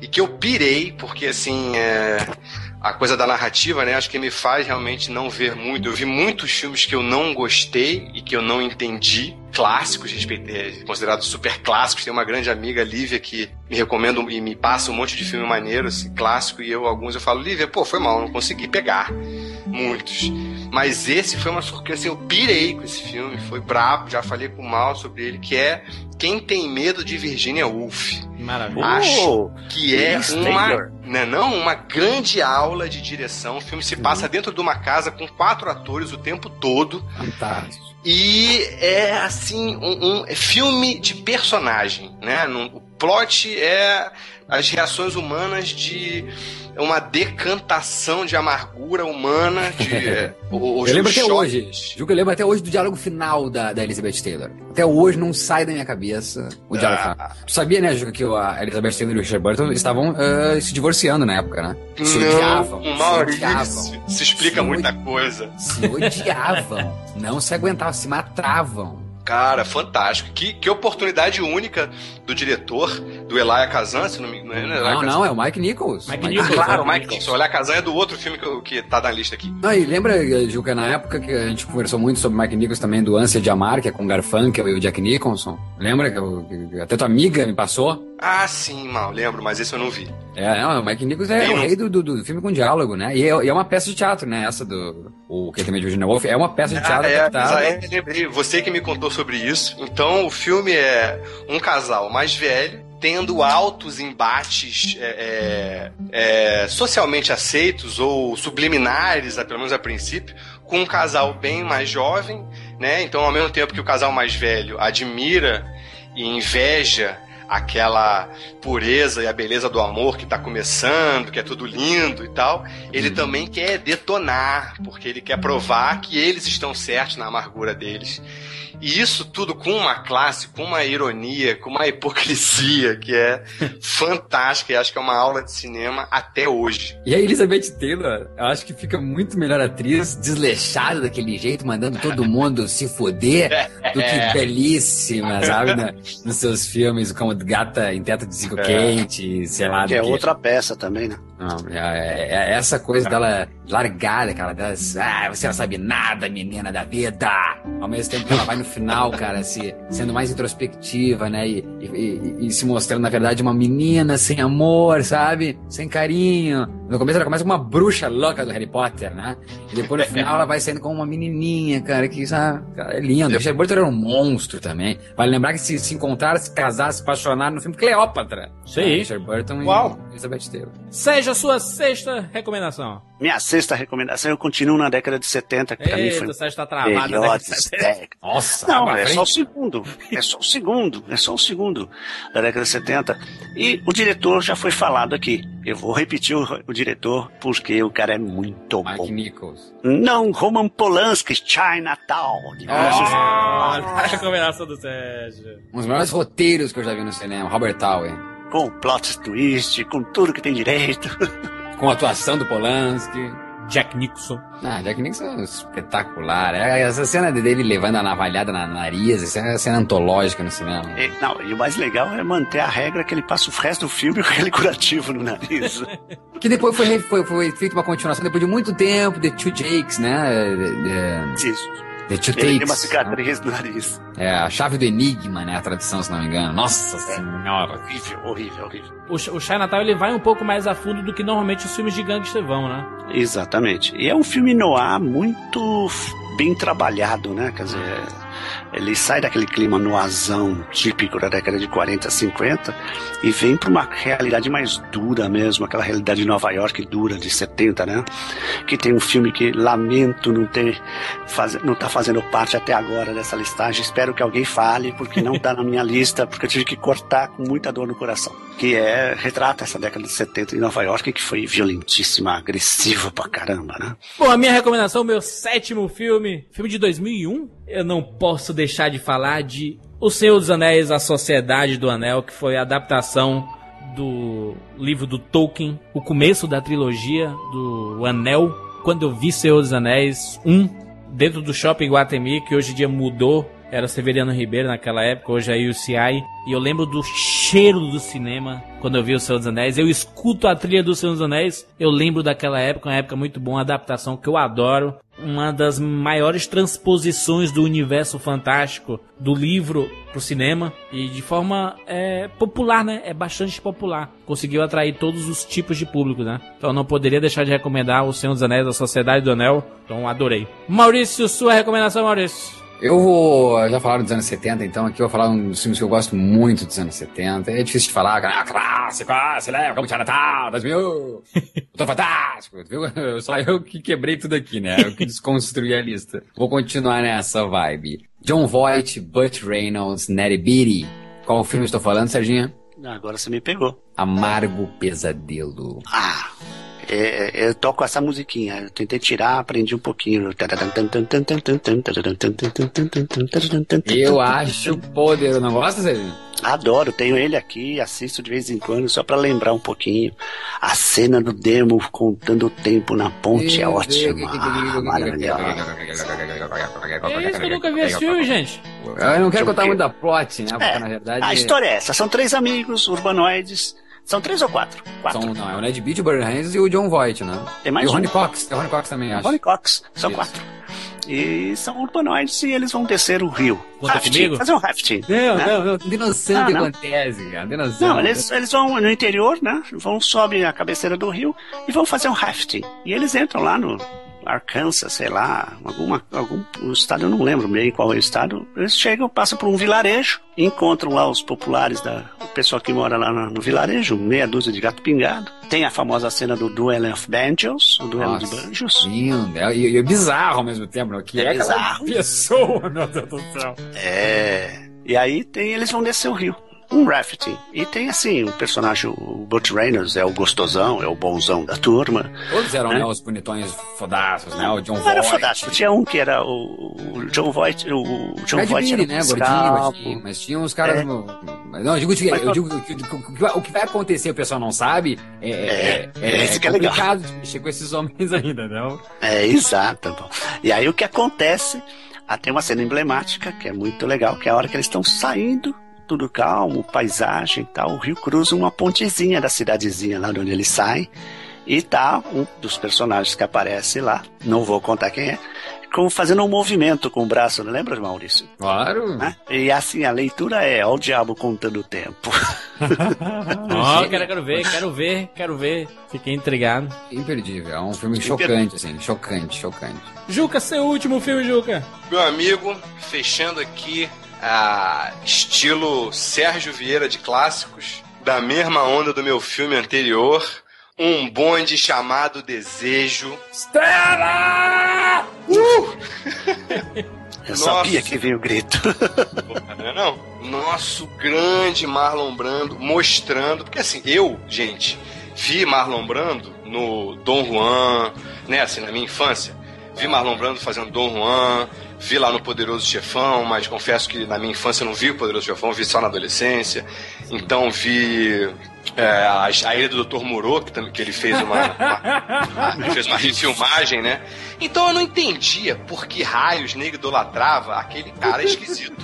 e que eu pirei, porque assim, é, a coisa da narrativa, né, acho que me faz realmente não ver muito. Eu vi muitos filmes que eu não gostei e que eu não entendi, clássicos, é, considerados super clássicos. Tem uma grande amiga, Lívia, que me recomenda e me passa um monte de filme maneiro, assim, clássico, e eu, alguns, eu falo, Lívia, pô, foi mal, não consegui pegar muitos. Mas esse foi uma surpresa, assim, eu pirei com esse filme, foi brabo, já falei com o Mal sobre ele, que é Quem Tem Medo de Virginia Woolf. Maravilha. Acho Oh, que é uma, né, não, uma grande aula de direção. O filme se passa dentro de uma casa com quatro atores o tempo todo. Fantástico. E é assim, um, um filme de personagem, né? O plot é as reações humanas de uma decantação de amargura humana, de <laughs> é, os Eu lembro até hoje. Juca, eu lembro até hoje do diálogo final da, da Elizabeth Taylor. Até hoje não sai da minha cabeça o diálogo Ah. final. Tu sabia, né, Juca, que a Elizabeth Taylor e o Richard Burton estavam ah, se divorciando na época, né? Se odiavam. Não, se Maurício, odiavam. se explica Se muita coisa. Se odiavam. não se aguentavam, se matavam. Cara, fantástico. Que, que oportunidade única do diretor, do Elia Kazan, se não me engano. Não, é Não, não, é o Mike Nichols. Mike Ah, Nichols, claro, o né? Mike Nichols. O Elia Kazan é do outro filme que, que tá na lista aqui. Não, e lembra, Juca, na época que a gente conversou muito sobre Mike Nichols também, do Ânsia de Amar, que é com o Garfunkel e o Jack Nicholson? Lembra que, eu- que até tua amiga me passou? Ah, sim, mal, lembro, mas esse eu não vi. É, não, o Mike Nichols é o rei do, do, do filme com diálogo, né? E é, e é uma peça de teatro, né? Essa do. O que tem de Virginia Woolf é uma peça de teatro Ah, é, adaptada. é, lembrei, você que me contou sobre isso. Então, o filme é um casal mais velho tendo altos embates é, é, é, socialmente aceitos ou subliminares, pelo menos a princípio, com um casal bem mais jovem, né? Então, ao mesmo tempo que o casal mais velho admira e inveja aquela pureza e a beleza do amor que está começando, que é tudo lindo e tal, ele uhum. também quer detonar, porque ele quer provar que eles estão certos na amargura deles. E isso tudo com uma classe, com uma ironia, com uma hipocrisia que é <laughs> fantástica e acho que é uma aula de cinema até hoje. E a Elizabeth Taylor, eu acho que fica muito melhor atriz, desleixada daquele jeito, mandando todo mundo se foder, do que <laughs> é. belíssima, sabe? Na, nos seus filmes, como Gata em Teto de Zico é. Quente, sei lá. Que é que... outra peça também, né? Não, é, é, é essa coisa dela largada, aquela das. Ah, você não sabe nada, menina da vida! Ao mesmo tempo que ela vai no final, cara, se, sendo mais introspectiva, né? E, e, e, e, se mostrando, na verdade, uma menina sem amor, sabe? Sem carinho. No começo ela começa com uma bruxa louca do Harry Potter, né? E depois no final ela vai saindo como uma menininha, cara, que sabe? Cara, é lindo. Richard Burton era um monstro também. Vale lembrar que se, se encontraram, se casaram, se apaixonaram no filme Cleópatra. Sim. Richard Burton Uau. e Elizabeth Taylor. Seja a sua sexta recomendação. Minha sexta recomendação, eu continuo na década de 70, que pra Eita, mim foi. Você está travado, né? Nossa, não, é frente. só o segundo. É só o segundo. É só o segundo da década de 70. E o diretor já foi falado aqui. Eu vou repetir o, o diretor porque o cara é muito Mike bom. Nichols. Não, Roman Polanski, Chinatown. Oh, a recomendação do Sérgio. Um dos maiores roteiros que eu já vi no cinema, Robert Tower. Com plot twist, com tudo que tem direito. <laughs> com a atuação do Polanski. Jack Nixon. Ah, Jack Nixon é espetacular. É, essa cena dele levando a navalhada na nariz, essa é uma cena antológica no cinema. E, não, e o mais legal é manter a regra que ele passa o resto do filme <laughs> com aquele curativo no nariz. que depois foi, foi, foi feita uma continuação, depois de muito tempo, The Two Jakes, né? De, de... Isso. The Two Ele tem uma cicatriz né? no nariz. É, a chave do enigma, né? A tradução, se não me engano. Nossa é. senhora. Horrível, horrível, horrível. O, o Chinatown, ele vai um pouco mais a fundo do que normalmente os filmes de gangster vão, né? Exatamente. E é um filme noir muito bem trabalhado, né? Quer dizer ele sai daquele clima noazão típico da década de 40, 50 e vem para uma realidade mais dura mesmo, aquela realidade de Nova York dura de 70, né? Que tem um filme que lamento não ter faz, não tá fazendo parte até agora dessa listagem. Espero que alguém fale porque não tá na minha lista, porque eu tive que cortar com muita dor no coração. Que é retrata essa década de 70 em Nova York que foi violentíssima, agressiva pra caramba, né? Bom, a minha recomendação, meu sétimo filme, filme de 2001, eu não posso deixar de falar de O Senhor dos Anéis, A Sociedade do Anel, que foi a adaptação do livro do Tolkien, o começo da trilogia do Anel. Quando eu vi Senhor dos Anéis 1, dentro do Shopping Guatemi, que hoje em dia mudou, era Severiano Ribeiro naquela época, hoje é UCI, e eu lembro do cheiro do cinema quando eu vi O Senhor dos Anéis. Eu escuto a trilha do Senhor dos Anéis, eu lembro daquela época, uma época muito boa, uma adaptação que eu adoro uma das maiores transposições do universo fantástico do livro pro cinema e de forma é, popular, né? É bastante popular. Conseguiu atrair todos os tipos de público, né? Então não poderia deixar de recomendar O Senhor dos Anéis, A Sociedade do Anel. Então adorei. Maurício, sua recomendação, Maurício? Eu vou. Já falaram dos anos 70, então aqui eu vou falar um dos filmes que eu gosto muito dos anos 70. É difícil de falar, cara. Ah, clássico, ah, você lembra? Como Natal, 2000. Tô fantástico, viu? <laughs> Só eu que quebrei tudo aqui, né? Eu que desconstruí a lista. Vou continuar nessa vibe. John Voight, Burt Reynolds, Nettie Beatty. Qual filme estou falando, Serginha? Agora você me pegou. Amargo Pesadelo. Ah! É, eu toco essa musiquinha. Eu tentei tirar, aprendi um pouquinho. Eu acho poderoso. Não gosta, Celino? Adoro, tenho ele aqui, assisto de vez em quando, só para lembrar um pouquinho. A cena do demo contando o tempo na ponte é ótima. Maravilhosa. É isso que eu nunca vi esse filme, gente. Eu não quero contar muito da plot, né? Porque é, na verdade. A história é essa: são três amigos urbanoides são três ou quatro? Quatro. São, não, é o Ned Beat, o Burn Hands e o John Voight, né? Tem mais e um. o Ronnie Cox. Tem o Ronnie Cox também, acho. Ronnie Cox. São Isso. quatro. E são urbanoides e eles vão descer o rio. Conta rafting, comigo? Fazer um rafting. Não, né? não, não. Tem noção que acontece, cara. Tem noção. Não, eles, eles vão no interior, né? Vão, sobem a cabeceira do rio e vão fazer um rafting. E eles entram lá no, Arkansas, sei lá, alguma, algum um estado, eu não lembro bem qual é o estado. Eles chegam, passam por um vilarejo, encontram lá os populares, da, o pessoal que mora lá no, no vilarejo, meia dúzia de gato pingado. Tem a famosa cena do Duel of Banjos, o duelo de banjos. Lindo. É, e, é bizarro ao mesmo tempo, né? Que É é, bizarro. pessoa, meu Deus do céu. É. E aí tem, eles vão descer o rio. Um rafting. E tem assim, o personagem, o Butch Reynolds é o gostosão, é o bonzão da turma. Todos eram, É. né, os bonitões fodaços, né? O John Não era Voight. fodástico. Tinha um que era o, John Voight, o, John Brad Voight era né? Gordinho, mas, tinha uns caras. É. no- Não, eu digo, eu digo o que vai acontecer, o pessoal não sabe. É, é, é, é, que é legal. complicado de mexer com esses homens <laughs> ainda, não? É, exato. bom. E aí o que acontece? Ah, tem uma cena emblemática que é muito legal, que é a hora que eles estão saindo, tudo calmo, paisagem e tal. O rio cruza uma pontezinha da cidadezinha lá de onde eles saem. E tá um dos personagens que aparece lá, não vou contar quem é, com, fazendo um movimento com o braço, não lembra, Maurício? Claro. Né? E assim, a leitura é, ó o diabo contando o tempo. <laughs> Ó, quero, quero ver, quero ver, quero ver. Fiquei intrigado. Imperdível. É um filme chocante, assim. Chocante, chocante. Juca, seu último filme, Juca. Meu amigo, fechando aqui a estilo Sérgio Vieira de clássicos, da mesma onda do meu filme anterior, um bonde chamado Desejo. Stella! <laughs> Eu Nossa. sabia que vinha o grito. Não é não? Nosso grande Marlon Brando mostrando, porque assim, eu, gente, vi Marlon Brando no Dom Juan, né, assim, na minha infância. Vi Marlon Brando fazendo Dom Juan, vi lá no Poderoso Chefão, mas confesso que na minha infância não vi o Poderoso Chefão, vi só na adolescência. Então vi é, a, a Ilha do Dr. Moreau, que, que ele fez uma, uma- <laughs> ele fez uma refilmagem, né? Então eu não entendia por que raios nego idolatrava aquele cara esquisito.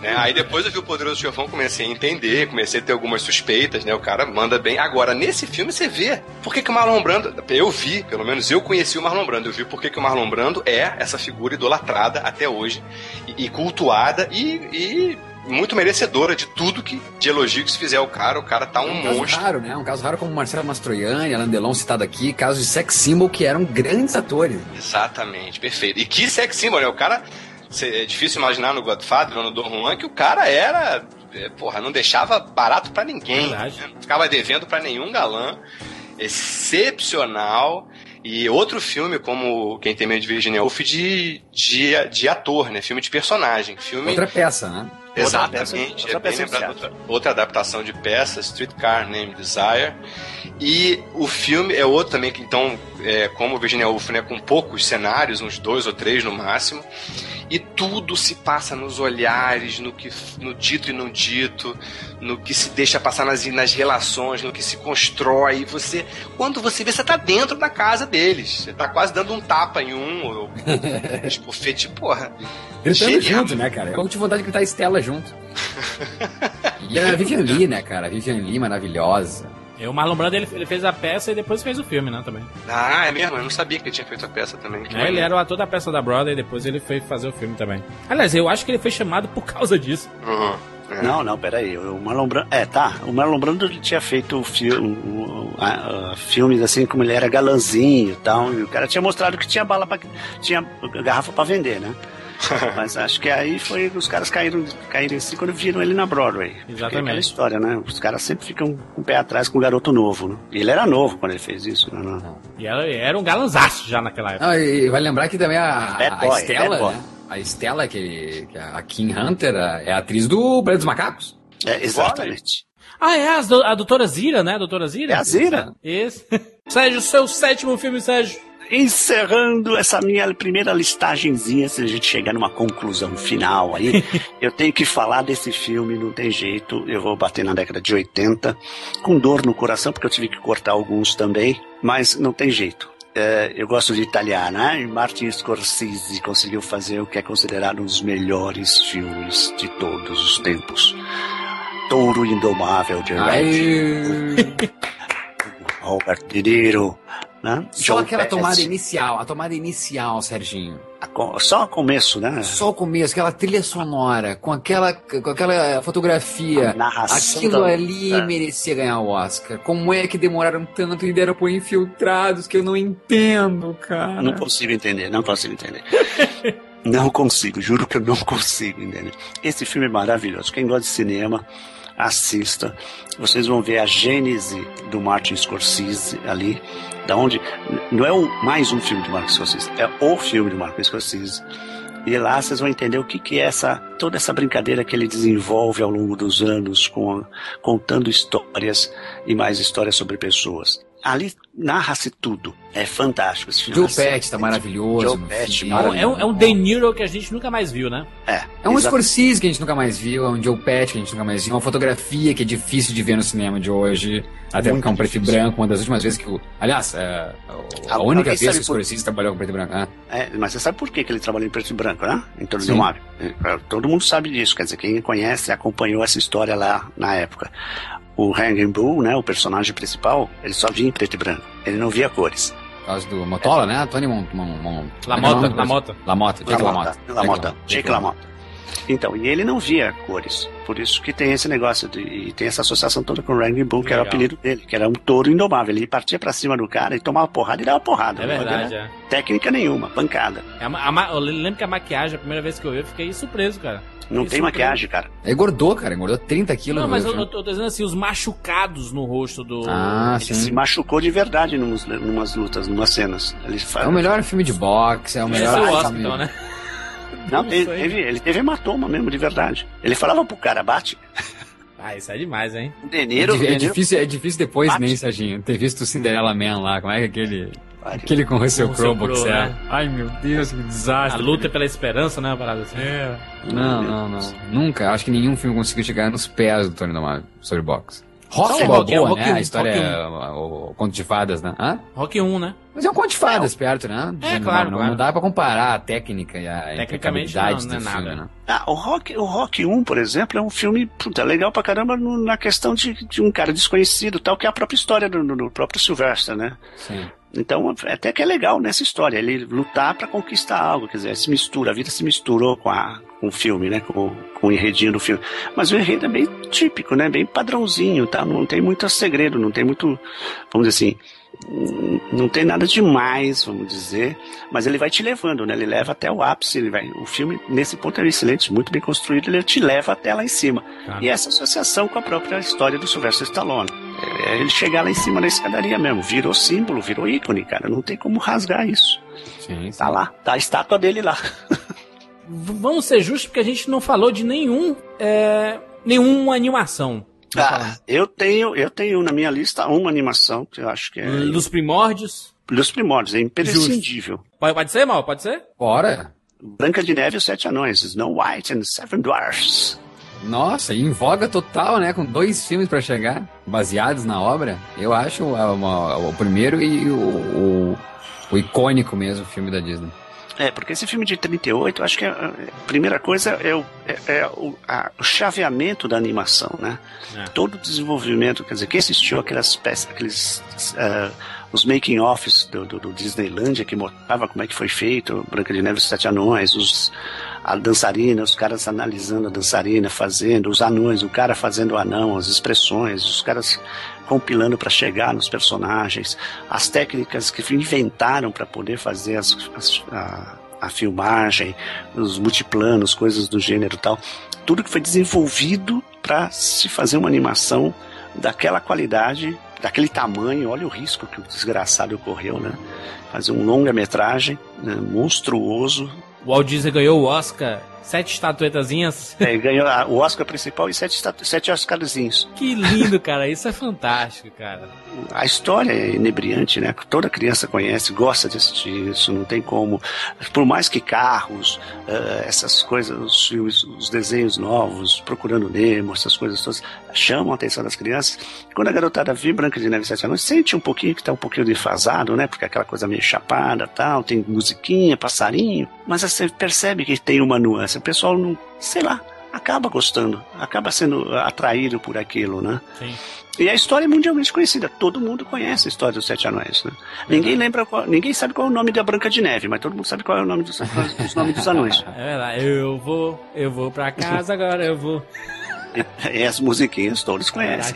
né? Aí depois eu vi o Poderoso Chefão, comecei a entender, comecei a ter algumas suspeitas, né? O cara manda bem. Agora, nesse filme você vê por que, que o Marlon Brando. Eu vi, pelo menos eu conheci o Marlon Brando. Eu vi por que, que o Marlon Brando é essa figura idolatrada até hoje e, e cultuada e, e muito merecedora de tudo que de elogio que se fizer ao cara. O cara tá um Um caso monstro. raro, né? Um caso raro como Marcelo Mastroianni, Alain Delon citado aqui, casos de sex symbol que eram grandes atores. Exatamente, perfeito. E que sex symbol, né? O cara. É difícil imaginar no Godfather ou no Don Juan que o cara era. é, Porra, não deixava barato pra ninguém. Né? Não ficava devendo pra nenhum galã. Excepcional. E outro filme, como Quem Tem Medo de Virginia Woolf, de, de, de ator, né? Filme de personagem. Filme. Outra peça, né? Exatamente. Outra é bem peça lembrado, inicial. outra, outra adaptação de peça, Streetcar Named Desire. E o filme é outro também que, então, é, como Virginia Woolf, né, com poucos cenários, uns dois ou três no máximo. E tudo se passa nos olhares, no que no dito e não dito, no que se deixa passar nas, nas relações, no que se constrói. E você, quando você vê, você tá dentro da casa deles. Você tá quase dando um tapa em um, ou, <laughs> tipo, fete, porra. Gritando Genial. junto, né, cara? Eu tive vontade de gritar Estela junto. <laughs> e a Vivian Lee, né, cara? A Vivian Lee maravilhosa. E o Marlon Brando ele, ele fez a peça e depois fez o filme, né, também. Ah, é mesmo? Eu não sabia que ele tinha feito a peça também. Que É, ele era o ator da peça da Broadway e depois ele foi fazer o filme também. Aliás, eu acho que ele foi chamado por causa disso. Uhum. É. Não, não, peraí. O Marlon Brando. É, tá. O Marlon Brando ele tinha feito fi um, filmes assim como ele era galanzinho e tal. E o cara tinha mostrado que tinha bala pra, tinha garrafa pra vender, né? <laughs> Mas acho que aí foi os caras caíram, caíram assim quando viram ele na Broadway. É Exatamente. aquela história, né? Os caras sempre ficam com o pé atrás com o garoto novo, né? E ele era novo quando ele fez isso, né? Não. E era, era um galanzaço já naquela época. Ah, e vai lembrar que também a, Bad a boy, Estela, bad boy. né? A Estela, que, que a Kim Hunter, a- é a atriz do Planeta dos Macacos. É, exatamente. Ah, é, a doutora Zira, né? A doutora Zira? É a Zira. Isso. <laughs> Sérgio, seu sétimo filme, Sérgio. Encerrando essa minha primeira listagenzinha, se a gente chegar numa conclusão final aí, <laughs> eu tenho que falar desse filme, não tem jeito. Eu vou bater na década de 80, com dor no coração, porque eu tive que cortar alguns também, mas não tem jeito. É, eu gosto de italiano, né? E Martin Scorsese conseguiu fazer o que é considerado um dos melhores filmes de todos os tempos. Touro Indomável de Red. <laughs> Robert De Niro, né? Só Joe aquela tomada inicial, a tomada inicial, Serginho. A Só o começo, né? Só o começo, aquela trilha sonora, com aquela, com aquela fotografia. A narração Aquilo da- ali é. merecia ganhar o Oscar. Como é que demoraram tanto e deram por infiltrados que eu não entendo, cara? Não consigo entender, não consigo entender. <laughs> não consigo, juro que eu não consigo entender. Esse filme é maravilhoso. Quem gosta de cinema, assista. Vocês vão ver a gênese do Martin Scorsese ali, da onde não é um, mais um filme de Martin Scorsese, é o filme de Martin Scorsese. E lá vocês vão entender o que, que é essa toda essa brincadeira que ele desenvolve ao longo dos anos, com, contando histórias e mais histórias sobre pessoas. Ali narra-se tudo. É fantástico esse filme. Joe Assim, Pesci tá maravilhoso. Joe Pesci. É um, é um, é um De Niro que a gente nunca mais viu, né? É, É um exa- Scorsese que a gente nunca mais viu, é um Joe Pesci que a gente nunca mais viu, uma fotografia que é difícil de ver no cinema de hoje, até Muito porque é um preto e branco, uma das últimas vezes que o... Aliás, é, a, Ah, única vez que o por- Scorsese trabalhou com preto e branco, né? É, mas você sabe por que, que ele trabalhou em preto e branco, né? Em torno Sim. do Mario. É, Todo mundo sabe disso, quer dizer, quem conhece, acompanhou essa história lá na época. O Hanging Bull, né, o personagem principal, ele só via em preto e branco. Ele não via cores. Por causa do Motola, né? Tony Mon... Mon, Mon Lamota, é é? Lamota. Lamota, Jake Lamota. Lamota. Jake Lamota. Então, e ele não via cores. Por isso que tem esse negócio, de, e tem essa associação toda com o Hanging Bull, que era o Legal. apelido dele, que era um touro indomável. Ele partia pra cima do cara e tomava porrada e dava porrada. É Não verdade, é. Técnica nenhuma, pancada. É a a eu lembro que a maquiagem, a primeira vez que eu vi, eu fiquei surpreso, cara. Não Isso tem maquiagem, cara. Ele engordou, cara, engordou 30 quilos. Não, mas eu, filme. eu tô dizendo assim, os machucados no rosto do. Ah, Ele se sim. machucou de verdade numas, numas lutas, numas cenas. Ele fa- É o melhor filme de boxe, é o melhor o Oscar, filme. então, né? Não, aí. teve- ele teve hematoma mesmo, de verdade. Ele falava pro cara, bate. Ah, isso é demais, hein? De É, Niro, De é Niro- difícil, é difícil depois, Bate. nem, Serginho, ter visto o Cinderella Man lá, como é que aquele... Aquele com o Russell Russell Crowe Crowe, boxear. né? Ai, meu Deus, que A desastre. luta pela esperança, né? Uma parada assim. É. Não, não, não. Nunca. Acho que nenhum filme conseguiu chegar nos pés do Tony Domável sobre boxe. Rock é é o boa, Rock né? um, A história Rock é o, o conto de fadas, né? Hã? Rock 1, né? Mas é um conto de fadas perto, né? É, claro, Domável. claro. Não dá pra comparar a técnica e a Tecnicamente não, não é nada. filme, né? Ah, o Rock, o Rock 1, por exemplo, é um filme puta, legal pra caramba no- na questão de, de um cara desconhecido, tal, que é a própria história do, do- do próprio Sylvester, né? Sim. Então, até que é legal nessa história, ele lutar pra conquistar algo, quer dizer, se mistura, a vida se misturou com, a, com o filme, né, com, com o enredinho do filme. Mas o enredo é bem típico, né, bem padrãozinho, tá? Não tem muito segredo, não tem muito, vamos dizer assim, não tem nada demais, vamos dizer, mas ele vai te levando, né, ele leva até o ápice, ele vai, o filme, nesse ponto, é excelente, muito bem construído, ele te leva até lá em cima. Tá. E essa associação com a própria história do Sylvester Stallone. É ele chegar lá em cima da escadaria mesmo. Virou símbolo, virou ícone, cara. Não tem como rasgar isso. Sim, sim. Tá lá, tá a estátua dele lá. <laughs> Vamos ser justos porque a gente não falou de nenhum. É, nenhuma animação. Ah, eu tenho, eu tenho na minha lista uma animação que eu acho que é Dos primórdios. dos primórdios, é imprescindível. Pode, pode ser, mal? Pode ser? Bora. Branca de Neve e os Sete Anões, Snow White and the Seven Dwarfs. Nossa, e em voga total, né? Com dois filmes pra chegar, baseados na obra. Eu acho uma- uma- o primeiro e o, o, o icônico mesmo filme da Disney. É, porque esse filme de 38, eu acho que é, a primeira coisa é o, é, é o, a- o chaveamento da animação, né? É. Todo o desenvolvimento, quer dizer, quem assistiu aquelas peças, aqueles ah, os making offs do, do, do Disneylandia que mostrava como é que foi feito, Branca de Neve e os Sete Anões, os a dançarina, os caras analisando a dançarina, fazendo, os anões, o cara fazendo o anão, as expressões, os caras compilando para chegar nos personagens, as técnicas que inventaram para poder fazer as, as- a, a filmagem, os multiplanos, coisas do gênero tal. Tudo que foi desenvolvido para se fazer uma animação daquela qualidade, daquele tamanho. Olha o risco que o desgraçado ocorreu, né? Fazer um longa-metragem né, monstruoso. O Walt Disney ganhou o Oscar, sete estatuetazinhas. É, ganhou o Oscar principal e sete, sete Oscarzinhos. Que lindo, cara. Isso é fantástico, cara. A história é inebriante, né? Toda criança conhece, gosta de assistir isso, não tem como. Por mais que carros, eh, essas coisas, os filmes, os desenhos novos, Procurando Nemo, essas coisas todas, chamam a atenção das crianças. Quando a garotada vê Branca de Neve Sete Anões, sente um pouquinho que tá um pouquinho defasado, né? Porque aquela coisa meio chapada tal, tem musiquinha, passarinho, mas você percebe que tem uma nuance. O pessoal não, sei lá, acaba gostando, acaba sendo atraído por aquilo, né? Sim. E a história é mundialmente conhecida. Todo mundo conhece a história dos Sete Anões. Né? Ninguém lembra, qual, ninguém sabe qual é o nome da Branca de Neve, mas todo mundo sabe qual é o nome dos, dos dos anões. <laughs> É verdade. Eu vou, eu vou pra casa agora, eu vou. E, <laughs> e as musiquinhas todos conhecem.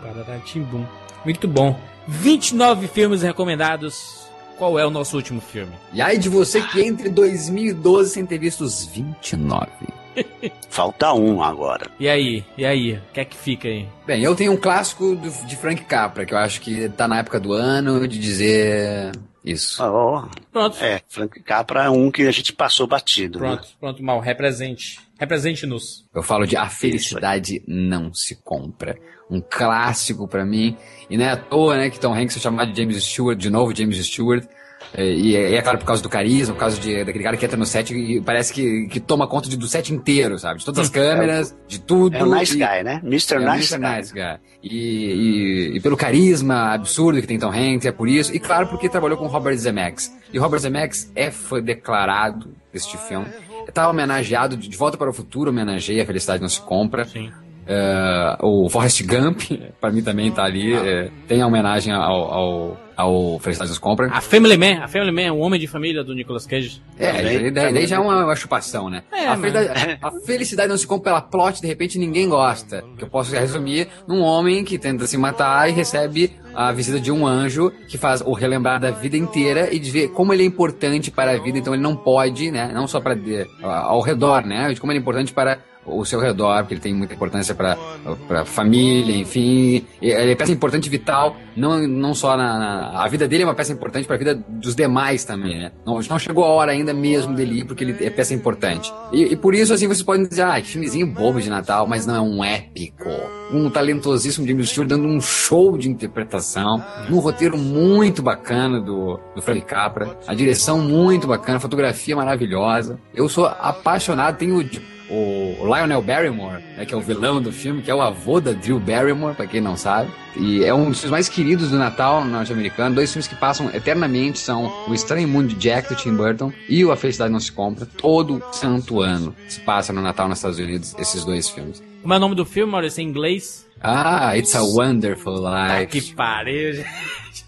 Paratimbum. Muito bom. 29 filmes recomendados. Qual é o nosso último filme? E aí de você que entre 2012 sem ter visto os 29. <laughs> Falta um agora. E aí? E aí? O que é que fica aí? Bem, eu tenho um clássico do- de Frank Capra, que eu acho que tá na época do ano de dizer isso. Oh, Pronto. é, Frank Capra é um que a gente passou batido. né? Pronto, pronto, mal. Represente. Represente-nos. Eu falo de A Felicidade Não Se Compra. Um clássico pra mim. E não é à toa, né, que Tom Hanks é chamado de James Stewart, de novo James Stewart. É, E é, e é claro por causa do carisma, por causa de, daquele cara que entra no set e parece que, que toma conta de, do set inteiro, sabe? De todas as câmeras, de tudo. É o Nice e- Guy, né? Mr. É, Nice Mr. Guy. Nice Guy. E, e- e pelo carisma absurdo que tem Tom Hanks, é por isso. E claro, porque trabalhou com Robert Zemeckis. E Robert Zemeckis é fã declarado deste filme. Tá homenageado, de de Volta para o Futuro homenageia A Felicidade Não Se Compra. Sim. É, o Forrest Gump, pra mim também tá ali. é, tem a homenagem ao, ao, ao Felicidade Não Se Compra. A Family Man. A Family Man é o homem de família do Nicolas Cage. É, daí, já é uma, uma chupação, né? É, a, felicidade, a felicidade não se compra pela plot, de repente ninguém gosta. Que eu posso resumir num homem que tenta se matar e recebe a visita de um anjo que faz o relembrar da vida inteira e de ver como ele é importante para a vida, então ele não pode, né? Não só para de- ao redor, né? De como ele é importante para o seu redor, porque ele tem muita importância para para família, enfim. Ele é peça importante vital, não, não só na, na- A vida dele é uma peça importante para a vida dos demais também, né? Não, não chegou a hora ainda mesmo dele ir, porque ele é peça importante. E, e por isso, assim, vocês podem dizer, ah, que filmezinho bobo de Natal, mas não é um épico. Um talentosíssimo James Stewart dando um show de interpretação, um roteiro muito bacana do, do Frank Capra, a direção muito bacana, a fotografia maravilhosa. Eu sou apaixonado, tenho o Lionel Barrymore, né, que é o vilão do filme, que é o avô da Drew Barrymore, pra quem não sabe. E é um dos filmes mais queridos do Natal norte-americano. Dois filmes que passam eternamente são O Estranho Mundo de Jack, do Tim Burton, e O A Felicidade Não Se Compra. Todo santo ano se passa no Natal nos Estados Unidos, esses dois filmes. Como é o nome do filme, Maurício, em inglês? Ah, It's a Wonderful Ah, Life. que pariu, gente.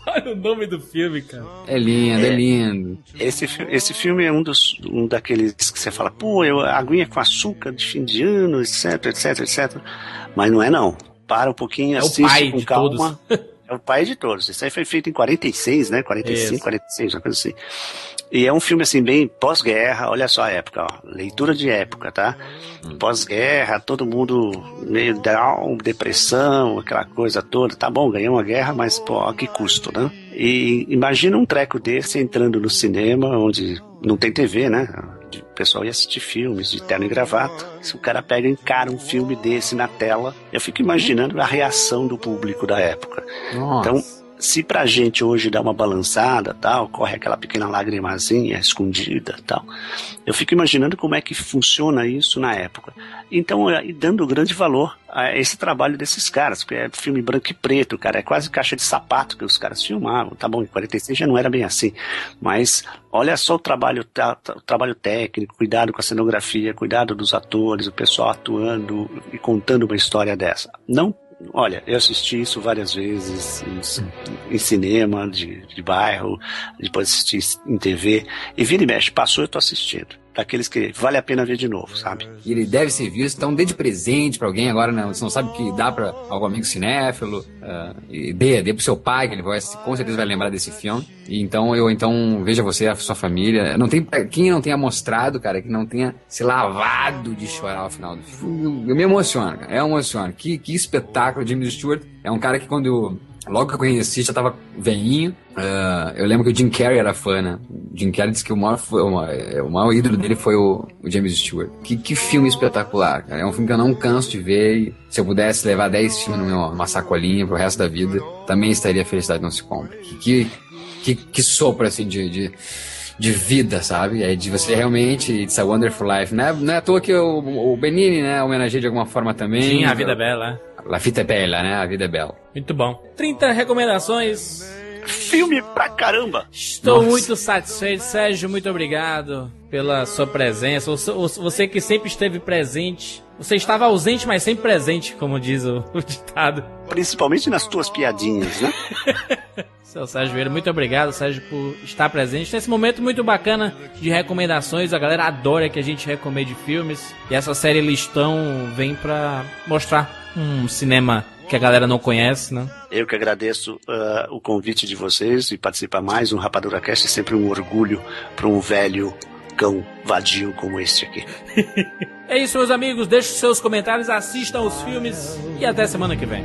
Olha o nome do filme, cara. É lindo, é, lindo. Esse, esse filme é um dos um daqueles que você fala, pô, eu, aguinha com açúcar de fim de ano, etc, etc, etc. Mas não é não. Para um pouquinho, É o assiste pai com de calma. <laughs> É o pai de todos. Isso aí foi feito em 46, né? 45, Isso. 46, uma coisa assim. E é um filme assim, bem pós-guerra, olha só a época, ó. Leitura de época, tá? Pós-guerra, todo mundo meio down, depressão, aquela coisa toda. Tá bom, ganhou uma guerra, mas pô, a que custo, né? E imagina um treco desse entrando no cinema, onde não tem TV, né? O pessoal ia assistir filmes de terno e gravata. Se o cara pega e encara um filme desse na tela, eu fico imaginando a reação do público da época. Nossa. Então, se pra gente hoje dá uma balançada, tal, corre aquela pequena lagrimazinha escondida, tal. Eu fico imaginando como é que funciona isso na época. Então, é, e dando grande valor a esse trabalho desses caras, porque é filme branco e preto, cara, é quase caixa de sapato que os caras filmavam. Tá bom, em 46 já não era bem assim, mas olha só o trabalho, o trabalho técnico, cuidado com a cenografia, cuidado dos atores, o pessoal atuando e contando uma história dessa. Não Olha, eu assisti isso várias vezes em, em cinema, de, de bairro, depois assisti em TV. E vira e mexe, passou eu tô assistindo. Daqueles que vale a pena ver de novo, sabe? Ele deve ser visto, então dê de presente pra alguém agora, né? Você não sabe o que dá pra algum amigo cinéfilo, ah, e dê, dê pro seu pai, que ele vai, com certeza vai lembrar desse filme. E então, eu então, veja você, a sua família. Não tem, quem não tenha mostrado, cara, que não tenha se lavado de chorar ao final do filme. Eu, eu me emociono, cara, eu emociono. Que, que espetáculo, James Stewart. É um cara que quando Logo que eu conheci, já tava veinho. Ah, eu lembro que o Jim Carrey era fã, né? O Jim Carrey disse que o maior, foi- o maior, o maior ídolo dele foi o, o James Stewart. Que, que filme espetacular, cara. É um filme que eu não canso de ver. Se eu pudesse levar 10 filmes numa sacolinha pro resto da vida, também estaria Felicidade Não Se Compra. Que, que, que, que sopro, assim, de... de de vida, sabe? É de você realmente, it's a wonderful life. Não é, não é à toa que o, o Benini, né, homenageia de alguma forma também. Sim, a vida é bela. La fita é bela, né? A vida é bela. Muito bom. 30 recomendações. filme pra caramba. Estou Nossa. muito satisfeito, Sérgio. Muito obrigado pela sua presença. Você que sempre esteve presente. Você estava ausente, mas sempre presente, como diz o, <laughs> o ditado. Principalmente nas tuas piadinhas, né? <laughs> Seu Sérgio Vieira, muito obrigado, Sérgio, por estar presente nesse momento muito bacana de recomendações. A galera adora que a gente recomende filmes. E essa série Listão vem pra mostrar um cinema que a galera não conhece, né? Eu que agradeço uh, o convite de vocês e participar mais. Um Rapadura Cast é sempre um orgulho para um velho cão vadio como este aqui. <laughs> é isso, meus amigos. Deixe seus comentários, assistam os filmes e até semana que vem.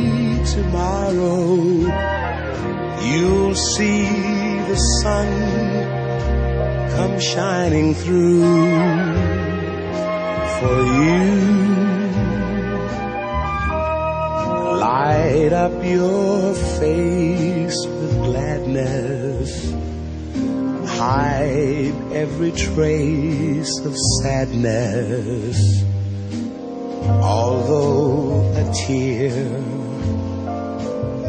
tomorrow you'll see the sun come shining through for you. Light up your face with gladness hide every trace of sadness. Although a tear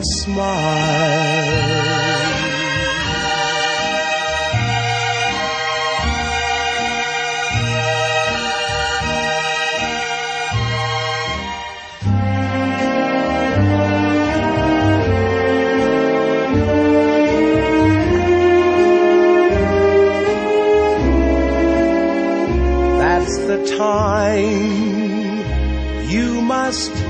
just smile. time. You must